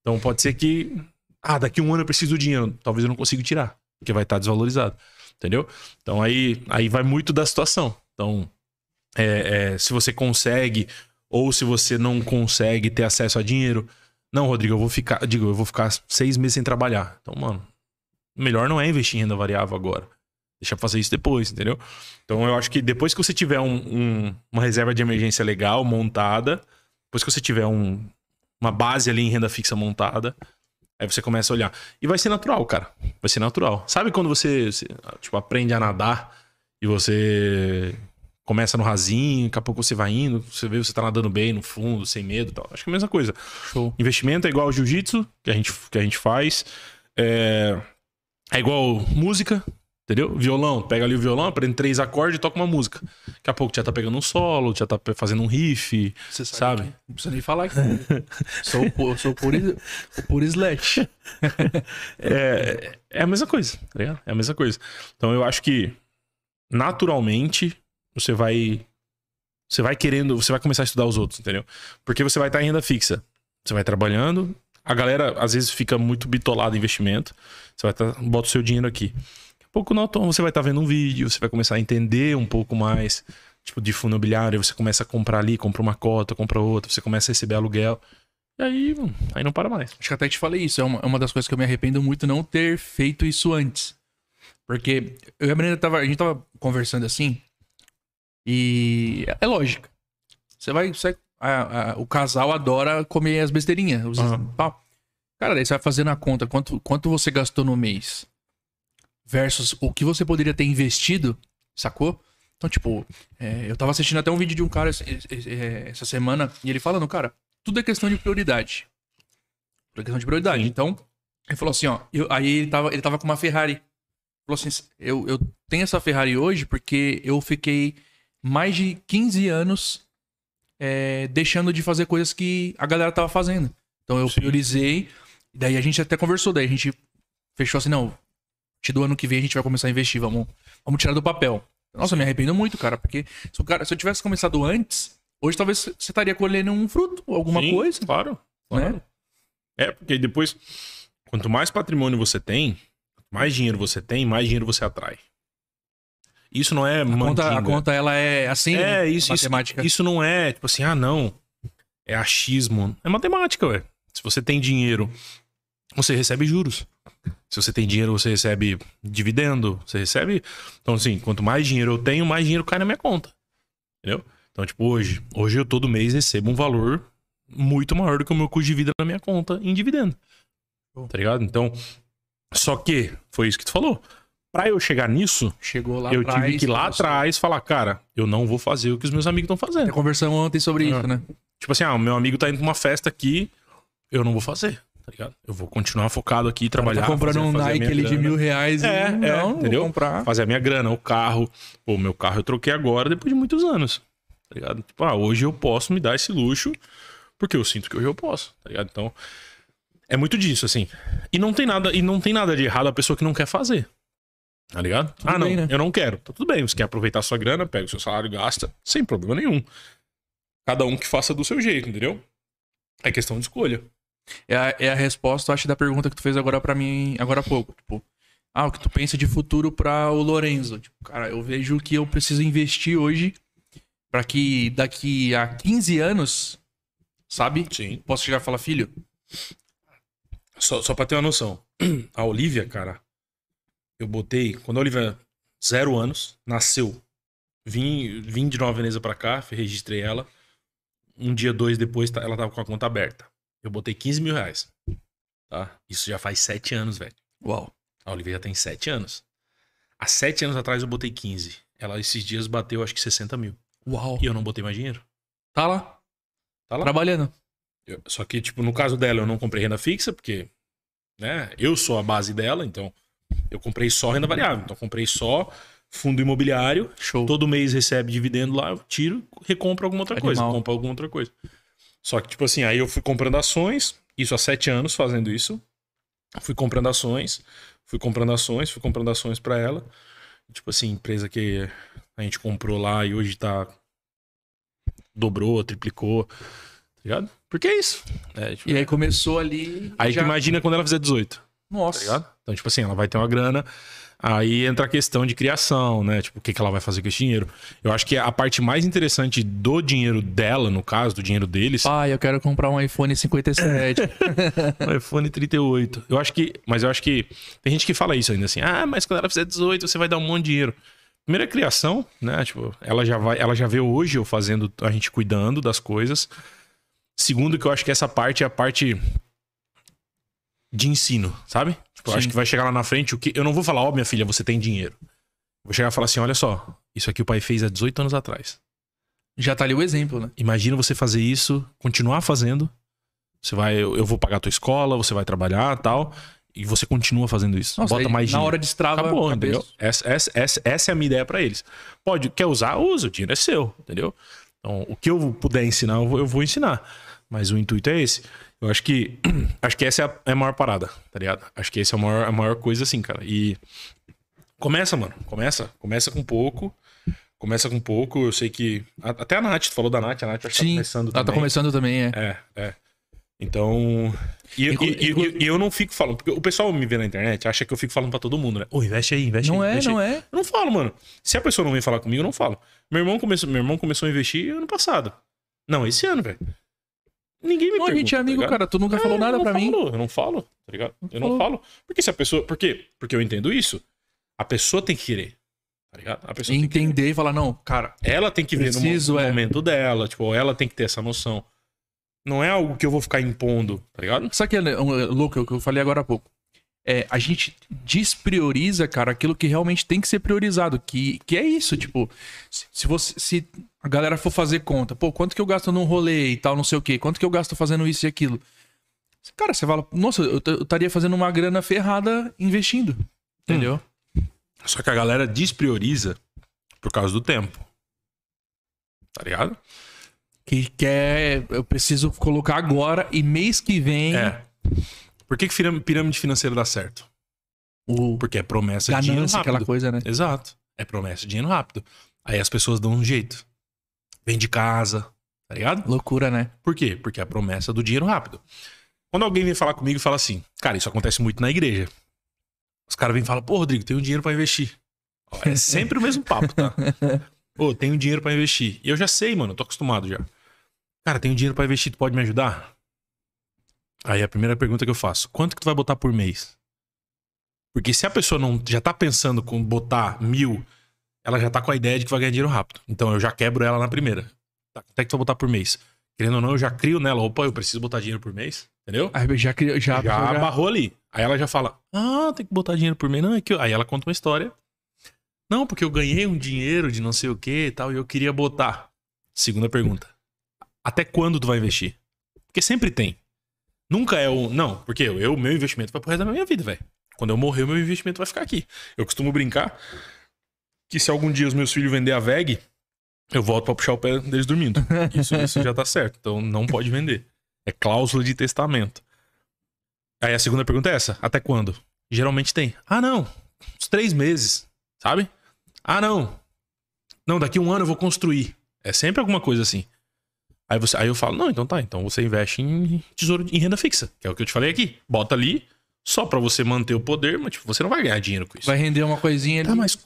Então pode ser que, ah, daqui um ano eu preciso do dinheiro. Talvez eu não consiga tirar, porque vai estar desvalorizado. Entendeu? Então aí, aí vai muito da situação. Então, é, é, se você consegue ou se você não consegue ter acesso a dinheiro. Não, Rodrigo, eu vou ficar. Digo, eu vou ficar seis meses sem trabalhar. Então, mano, melhor não é investir em renda variável agora. Deixa eu fazer isso depois, entendeu? Então eu acho que depois que você tiver um, um, uma reserva de emergência legal montada, depois que você tiver um, uma base ali em renda fixa montada, aí você começa a olhar. E vai ser natural, cara. Vai ser natural. Sabe quando você, tipo, aprende a nadar e você começa no rasinho, daqui a pouco você vai indo, você vê você tá nadando bem no fundo, sem medo e tal. Acho que é a mesma coisa. Show. Investimento é igual ao jiu-jitsu, que a gente, que a gente faz. É, é igual música, entendeu? Violão, pega ali o violão, aprende três acordes e toca uma música. Daqui a pouco já tá pegando um solo, já tá fazendo um riff, Você sabe? que- Não precisa nem falar que sou, sou o puro slash. É, é a mesma coisa, tá ligado? É a mesma coisa. Então eu acho que naturalmente você vai você vai querendo, você vai começar a estudar os outros, entendeu? Porque você vai estar em renda fixa. Você vai trabalhando, a galera às vezes fica muito bitolada em investimento. Você vai estar, bota o seu dinheiro aqui. Pouco não, você vai estar vendo um vídeo, você vai começar a entender um pouco mais, tipo de fundo imobiliário, você começa a comprar ali, compra uma cota, compra outra, você começa a receber aluguel. E aí, mano, aí não para mais. Acho que até te falei isso. É uma, é uma das coisas que eu me arrependo muito não ter feito isso antes. Porque eu e a Brenda tava, a gente tava conversando assim. E é lógico. Você vai. Você, a- a- o casal adora comer as besteirinhas. Os, tal. Cara, daí você vai fazendo a conta quanto, quanto você gastou no mês versus o que você poderia ter investido, sacou? Então, tipo, é, eu tava assistindo até um vídeo de um cara é, essa semana e ele falando, cara, tudo é questão de prioridade. Tudo é questão de prioridade. Sim. Então, ele falou assim, ó, eu- aí ele tava, ele tava com uma Ferrari. Falou assim, eu, eu tenho essa Ferrari hoje porque eu fiquei mais de 15 anos é, deixando de fazer coisas que a galera tava fazendo. Então eu Sim. priorizei, daí a gente até conversou, daí a gente fechou assim, não, te do ano que vem a gente vai começar a investir, vamos, vamos tirar do papel. Nossa, me arrependo muito, cara, porque se, o cara, se eu tivesse começado antes, hoje talvez você estaria colhendo um fruto, alguma Sim, coisa. Claro. claro. Né? É, porque depois, quanto mais patrimônio você tem, mais dinheiro você tem, mais dinheiro você atrai. Isso não é A conta, a conta, ela é assim, É, isso, isso, matemática. isso não é tipo assim, ah, não. É achismo. É matemática, ué. Se você tem dinheiro, você recebe juros. Se você tem dinheiro, você recebe dividendo. Você recebe. Então, assim, quanto mais dinheiro eu tenho, mais dinheiro cai na minha conta. Entendeu? Então, tipo, hoje, hoje eu todo mês recebo um valor muito maior do que o meu custo de vida na minha conta em dividendo. Bom. Tá ligado? Então, só que, foi isso que tu falou. Pra eu chegar nisso, Chegou lá eu atrás. tive que ir lá começou. atrás falar, cara, eu não vou fazer o que os meus amigos estão fazendo. Conversamos ontem sobre Ah. isso, né? Tipo assim, ah, o meu amigo tá indo pra uma festa aqui, eu não vou fazer, tá ligado? Eu vou continuar focado aqui, trabalhar. tá comprando fazer- um fazer Nike ali de grana, mil reais e É, é, não, vou entendeu? comprar. Fazer a minha grana, o carro. Pô, meu carro eu troquei agora depois de muitos anos, tá ligado? Tipo, ah, hoje eu posso me dar esse luxo porque eu sinto que hoje eu posso, tá ligado? Então, é muito disso, assim. E não tem nada, e não tem nada de errado a pessoa que não quer fazer. Tá ligado? Tudo ah, não, bem, né? eu não quero. Tá tudo bem, você quer aproveitar a sua grana, pega o seu salário e gasta, sem problema nenhum. Cada um que faça do seu jeito, entendeu? É questão de escolha. É a, é a resposta, eu acho, da pergunta que tu fez agora pra mim, agora há pouco. Tipo, ah, o que tu pensa de futuro pra o Lorenzo? Tipo, cara, eu vejo que eu preciso investir hoje pra que daqui a 15 anos, sabe? Sim. Posso chegar e falar, filho, Só, só pra ter uma noção. A Olivia, cara, eu botei. Quando a Olivia, zero anos, nasceu. Vim, vim de Nova Veneza pra cá, registrei ela. Um dia, dois depois, tá- ela tava com a conta aberta. Eu botei 15 mil reais. Tá? Isso já faz sete anos, velho. uau, A Olivia já tem sete anos. Há sete anos atrás eu botei 15. Ela esses dias bateu acho que 60 mil. uau. E eu não botei mais dinheiro. Tá lá, Tá lá. trabalhando. Eu- só que, tipo, no caso dela, eu não comprei renda fixa, porque, né, eu sou a base dela, então Eu comprei só renda variável. Então, eu comprei só fundo imobiliário. Show. Todo mês recebe dividendo lá, eu tiro, recompro alguma outra coisa. Animal. Compro alguma outra coisa. Só que, tipo assim, aí eu fui comprando ações, isso há sete anos fazendo isso. Fui comprando ações, fui comprando ações, fui comprando ações pra ela. Tipo assim, empresa que a gente comprou lá e hoje tá. dobrou, triplicou. Tá ligado? Porque é isso. É, tipo, E aí começou ali. aí já... imagina quando ela fizer 18 tá Nossa. ligado? Então, tipo assim, ela vai ter uma grana. Aí entra a questão de criação, né? Tipo, o que, que ela vai fazer com esse dinheiro. Eu acho que a parte mais interessante do dinheiro dela, no caso, do dinheiro deles, Pai, eu quero comprar um iPhone 57. o iPhone 38. Eu acho que. Mas eu acho que. Tem gente que fala isso ainda assim. Ah, mas quando ela fizer 18, você vai dar um monte de dinheiro. Primeiro é criação, né? Tipo, ela já vai, ela já vê hoje eu fazendo, a gente cuidando das coisas. Segundo, que eu acho que essa parte é a parte de ensino, sabe? Tipo, eu acho que vai chegar lá na frente o que. Eu não vou falar, ó, minha filha, você tem dinheiro. Vou chegar e falar assim: olha só, isso aqui o pai fez há 18 anos atrás. já tá ali o exemplo, né? Imagina você fazer isso, continuar fazendo. Você vai, eu vou pagar a tua escola, você vai trabalhar tal. E você continua fazendo isso. Nossa, Bota aí, mais na dinheiro. hora de estrava, Acabou, entendeu? Essa, essa, essa, essa é a minha ideia pra eles. Pode, quer usar, usa, o dinheiro é seu, entendeu? Então, o que eu puder ensinar, eu vou, eu vou ensinar. Mas o intuito é esse. Eu acho que acho que essa é a, é a maior parada, tá ligado? Acho que essa é a maior, a maior coisa, assim, cara. E começa, mano. Começa. Começa com pouco. Começa com pouco. Eu sei que. a- Até a Nath, tu falou da Nath, a Nath acho que tá começando ela tá também. começando também, é. É, é. Então. E, Inclu- e- e- e- eu não fico falando, porque o pessoal me vê na internet, acha que eu fico falando pra todo mundo, né? Ô, investe aí, investe Não aí. é, investe não aí. é. Eu não falo, mano. Se a pessoa não vem falar comigo, eu não falo. Meu irmão começou, meu irmão começou a investir ano passado. Não, esse ano, velho. Ninguém me Pô, a pergunta, gente é tá amigo, ligado? cara. Tu nunca É, falou nada não pra mim. falo, Eu não falo, tá ligado? eu não falo. Porque se a pessoa. Por quê? Porque eu entendo isso. A pessoa tem que querer. Tá ligado? A pessoa tem que Entender e falar, não, cara, ela tem que ver no, Preciso, no é. momento dela, tipo, ela tem que ter essa noção. Não é algo que eu vou ficar impondo, tá ligado? Sabe que é é louco, é o que eu falei agora há pouco? É, a gente desprioriza, cara, aquilo que realmente tem que ser priorizado. Que, que é isso, tipo, se, se você. Se a galera for fazer conta, pô, quanto que eu gasto num rolê e tal, não sei o quê, quanto que eu gasto fazendo isso e aquilo? Cara, você fala, nossa, eu estaria fazendo uma grana ferrada investindo. Entendeu? Só que a galera desprioriza por causa do tempo. Tá ligado? Que quer. Eu preciso colocar agora e mês que vem. É. Por que, que pirâmide financeira dá certo? O Porque é promessa de dinheiro rápido. aquela coisa, né? Exato. É promessa de dinheiro rápido. Aí as pessoas dão um jeito. Vende casa, tá ligado? Loucura, né? Por quê? Porque é a promessa do dinheiro rápido. Quando alguém vem falar comigo e fala assim, cara, isso acontece muito na igreja. Os caras vêm e falam, pô, Rodrigo, tenho dinheiro pra investir. Ó, É sempre o mesmo papo, tá? Pô, tenho dinheiro pra investir. E eu já sei, mano, eu tô acostumado já. Cara, tenho dinheiro pra investir, tu pode me ajudar? Aí a primeira pergunta que eu faço, quanto que tu vai botar por mês? Porque se a pessoa não já tá pensando com botar mil, ela já tá com a ideia de que vai ganhar dinheiro rápido. Então eu já quebro ela na primeira. Tá, quanto é que tu vai botar por mês? Querendo ou não, eu já crio nela, opa, eu preciso botar dinheiro por mês, entendeu? Aí já, já, já já- abarrou ali. Aí ela já fala: Ah, tem que botar dinheiro por mês. Não, é que eu... Aí ela conta uma história. Não, porque eu ganhei um dinheiro de não sei o que e tal, e eu queria botar. Segunda pergunta: Até quando tu vai investir? Porque sempre tem. Nunca é o. Não, porque eu, meu investimento vai pro resto da minha vida, velho. Quando eu morrer, o meu investimento vai ficar aqui. Eu costumo brincar que se algum dia os meus filhos vender a VEG, eu volto pra puxar o pé deles dormindo. Isso, isso já tá certo. Então não pode vender. É cláusula de testamento. Aí a segunda pergunta é essa: até quando? Geralmente tem. Ah, não. Uns três meses. Sabe? Ah, não. Não, daqui um ano eu vou construir. É sempre alguma coisa assim. Aí, você, aí eu falo, não, então tá. Então você investe em tesouro em renda fixa, que é o que eu te falei aqui. Bota ali, só pra você manter o poder, mas tipo, você não vai ganhar dinheiro com isso. vai render uma coisinha ali. Tá, mas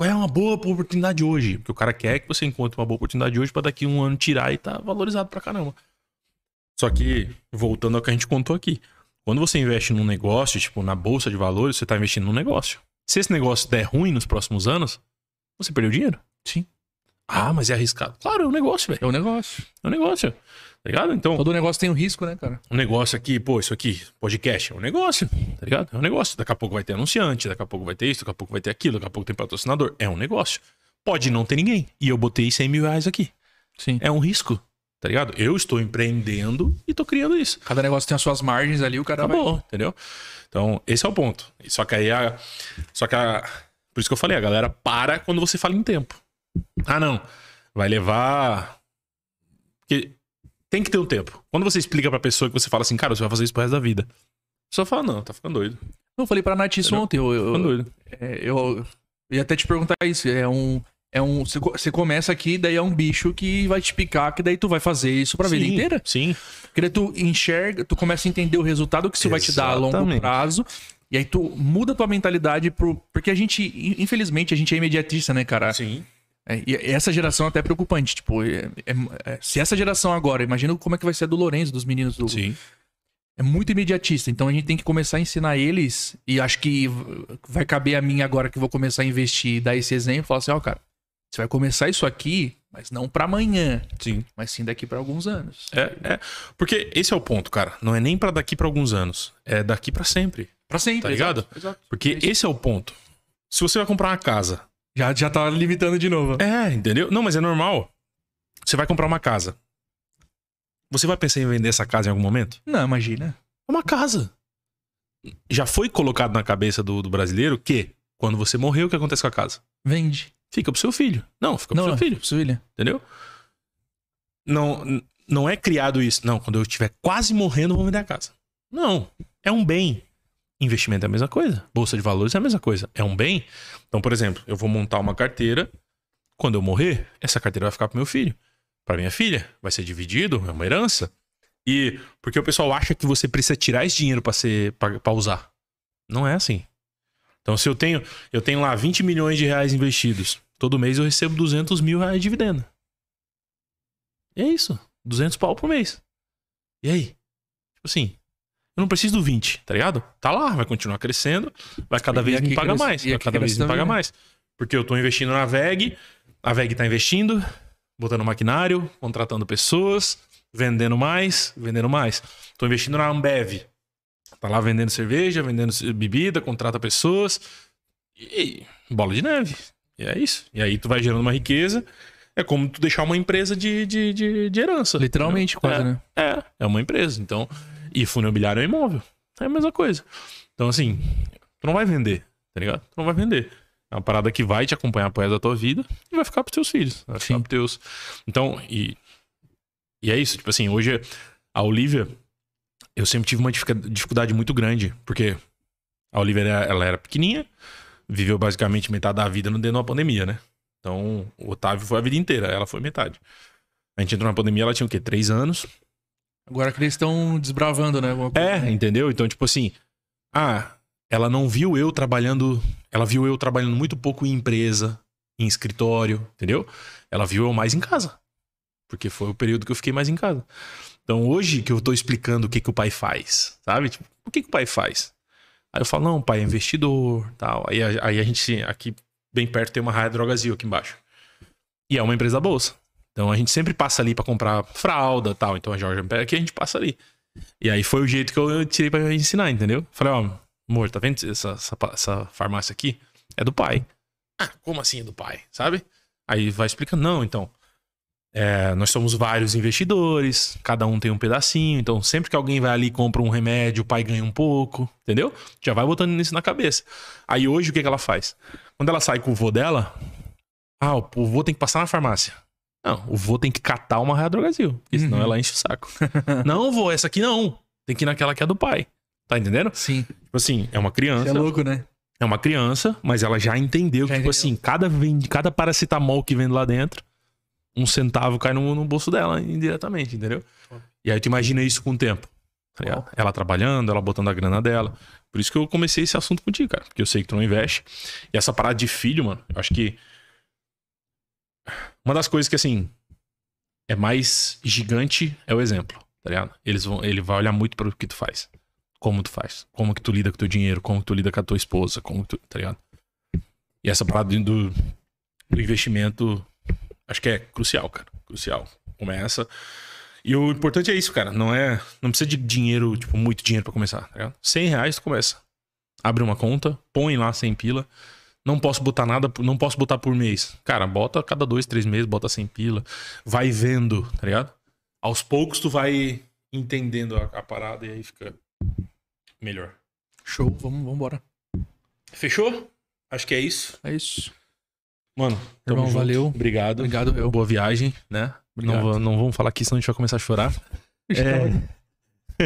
qual é uma boa oportunidade hoje? Porque o cara quer que você encontre uma boa oportunidade hoje pra daqui um ano tirar e tá valorizado pra caramba. Só que, voltando ao que a gente contou aqui, quando você investe num negócio, tipo na bolsa de valores, você tá investindo num negócio. Se esse negócio der ruim nos próximos anos, você perdeu dinheiro. Sim. Ah, mas é arriscado. Claro, é um negócio, velho. É um negócio. É um negócio. Tá ligado? Então, Todo negócio tem um risco, né, cara? um negócio aqui, pô, isso aqui, podcast, é um negócio, tá ligado? É um negócio. Daqui a pouco vai ter anunciante, daqui a pouco vai ter isso, daqui a pouco vai ter aquilo, daqui a pouco tem patrocinador. É um negócio. Pode não ter ninguém. E eu botei 100 mil reais aqui. Sim. É um risco. tá ligado? Eu estou empreendendo e tô criando isso. Cada negócio tem as suas margens ali, o cara vai... Acabou, entendeu? Então, esse é o ponto. Só que aí a. Só que a. Por isso que eu falei, a galera para quando você fala em tempo. Ah, não. Vai levar. Porque tem que ter um tempo. Quando você explica pra pessoa que você fala assim, cara, você vai fazer isso pro resto da vida. A pessoa fala, não, tá ficando doido. Eu falei pra Nath isso ontem. Eu, Tá eu, ficando doido. é, eu, eu ia até te perguntar isso. É um. É um. Você co- Você começa aqui, daí é um bicho que vai te picar, que daí tu vai fazer isso pra vida Sim, inteira. Sim. Porque daí tu enxerga, tu começa a entender o resultado que isso vai te dar a longo Exatamente. prazo. E aí tu muda tua mentalidade pro. Porque a gente, in- infelizmente, a gente é imediatista, né, cara? Sim. É, e essa geração é até preocupante. Tipo, é- é- é- se essa geração agora, imagina como é que vai ser a do Lourenço, dos meninos do. Sim. É muito imediatista. Então a gente tem que começar a ensinar eles. E acho que vai caber a mim agora que vou começar a investir e dar esse exemplo. Falar assim: ó, cara, você vai começar isso aqui, mas não pra amanhã, Sim. mas sim daqui pra alguns anos. É, é. Porque esse é o ponto, cara. Não é nem pra daqui pra alguns anos. É daqui pra sempre. Pra sempre. Tá ligado? exato, exato. Porque É esse é o ponto. Se você vai comprar uma casa. Já, já tá limitando de novo. É, entendeu? Não, mas é normal. Você vai comprar uma casa. Você vai pensar em vender essa casa em algum momento? Não, imagina. É uma casa. Já foi colocado na cabeça do, do brasileiro que quando você morrer, o que acontece com a casa? Vende. Fica pro seu filho. Não, fica pro não, seu filho. Seu filho. Entendeu? Não, não é criado isso. Não, quando eu estiver quase morrendo, eu vou vender a casa. Não. É um bem. Investimento é a mesma coisa. Bolsa de valores é a mesma coisa. É um bem. Então, por exemplo, eu vou montar uma carteira. Quando eu morrer, essa carteira vai ficar pro meu filho. Pra minha filha. Vai ser dividido, é uma herança. E porque o pessoal acha que você precisa tirar esse dinheiro pra ser para usar. Não é assim. Então, se eu tenho, eu tenho lá 20 milhões de reais investidos, todo mês eu recebo 200 mil reais de dividendo. E é isso. 200 pau por mês. E aí? Tipo assim, eu não preciso do 20, tá ligado? Tá lá, vai continuar crescendo, vai cada E vez me pagar cresce- mais, vai cada vez me pagar né? mais. Porque eu tô investindo na VEG, a VEG tá investindo, botando maquinário, contratando pessoas, vendendo mais, vendendo mais. Tô investindo na Ambev. Tá lá vendendo cerveja, vendendo bebida, contrata pessoas. E bola de neve. E é isso. E aí tu vai gerando uma riqueza. É como tu deixar uma empresa de, de, de, de herança. Literalmente, entendeu? quase, é, né? É, é uma empresa. Então, e fundo imobiliário é imóvel. É a mesma coisa. Então, assim, tu não vai vender, tá ligado? Tu não vai vender. É uma parada que vai te acompanhar pro resto da tua vida e vai ficar pros teus filhos. Vai ficar pros teus. Então, e. E é isso. Tipo assim, hoje a Olivia, eu sempre tive uma dificuldade muito grande, porque a Olivia era- ela era pequenininha, viveu basicamente metade da vida no dentro de uma pandemia, né? Então, o Otávio foi a vida inteira, ela foi metade. A gente entrou na pandemia, ela tinha o quê? Três anos. Agora que eles estão desbravando, né? É, entendeu? Então, tipo assim, ah, ela não viu eu trabalhando, ela viu eu trabalhando muito pouco em empresa, em escritório, entendeu? Ela viu eu mais em casa. Porque foi o período que eu fiquei mais em casa. Então, hoje que eu tô explicando o que, que o pai faz, sabe? Tipo, o que, que o pai faz? Aí eu falo, não, pai é investidor, tal. Aí, aí a gente, aqui bem perto tem uma Raia Drogazil aqui embaixo. E é uma empresa da bolsa. Então a gente sempre passa ali pra comprar fralda, tal. Então a Jorge Ampere aqui a gente passa ali. E aí foi o jeito que eu tirei pra ensinar, entendeu? Falei, ó, amor, tá vendo essa, essa, essa farmácia aqui? É do pai. Ah, como assim é do pai? Sabe? Aí vai explicando, não, então. é, nós somos vários investidores, cada um tem um pedacinho, então sempre que alguém vai ali e compra um remédio, o pai ganha um pouco, entendeu? Já vai botando isso na cabeça. Aí hoje o que, que ela faz? Quando ela sai com o vô dela, ah, o vô tem que passar na farmácia. Não, o vô tem que catar uma Raia Drogazil, porque senão Uhum. ela enche o saco. não, vô, essa aqui não. Tem que ir naquela que é do pai. Tá entendendo? Sim. Tipo assim, é uma criança. é louco, né? É uma criança, mas ela já entendeu Já que, tipo entendeu. assim, cada, vende, cada paracetamol que vende lá dentro, um centavo cai no, no bolso dela indiretamente, entendeu? E aí tu imagina isso com o tempo. tá? Ela trabalhando, ela botando a grana dela. Por isso que eu comecei esse assunto contigo, cara. Porque eu sei que tu não investe. E essa parada de filho, mano, eu acho que. Uma das coisas que, assim, é mais gigante é o exemplo, tá ligado? Eles vão, ele vai olhar muito para o que tu faz. Como tu faz. Como que tu lida com o teu dinheiro, como que tu lida com a tua esposa, como tu, tá ligado? E essa parada do, do investimento, acho que é crucial, cara. Crucial. Começa. E o importante é isso, cara. Não é. Não precisa de dinheiro, tipo, muito dinheiro pra começar, tá ligado? 100 reais tu começa. Abre uma conta, põe lá 100 pila. Não posso botar nada, não posso botar por mês. Cara, bota a cada dois, três meses, bota 100 pila. Vai vendo, tá ligado? aos poucos tu vai entendendo a, a parada e aí fica melhor. Show, vamos, vamos embora. Fechou? Acho que é isso. É isso. Mano, tamo Irmão, junto. valeu. Obrigado. Obrigado, eu. Boa viagem, né? Não, Obrigado. não vamos falar aqui, senão a gente vai começar a chorar. É.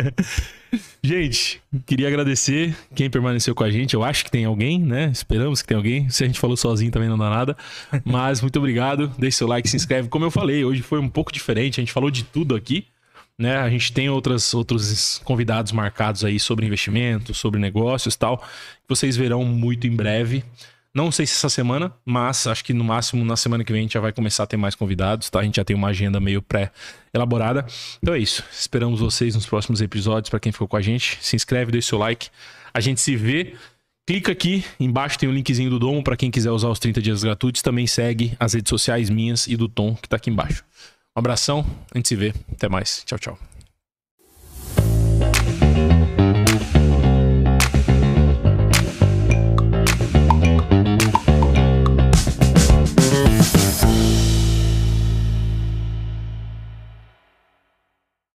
gente, queria agradecer quem permaneceu com a gente. Eu acho que tem alguém, né? Esperamos que tenha alguém. Se a gente falou sozinho também não dá nada. Mas muito obrigado. Deixe seu like, se inscreve. Como eu falei, hoje foi um pouco diferente. A gente falou de tudo aqui. Né? A gente tem outras, outros convidados marcados aí sobre investimentos, sobre negócios tal. Que vocês verão muito em breve. Não sei se essa semana, mas acho que no máximo na semana que vem a gente já vai começar a ter mais convidados, tá? A gente já tem uma agenda meio pré-elaborada. Então é isso. Esperamos vocês nos próximos episódios. Para quem ficou com a gente, se inscreve, deixa seu like. A gente se vê. Clica aqui, embaixo tem o linkzinho do Dom para quem quiser usar os 30 dias gratuitos. Também segue as redes sociais minhas e do Tom que tá aqui embaixo. Um abração, a gente se vê. Até mais. Tchau, tchau.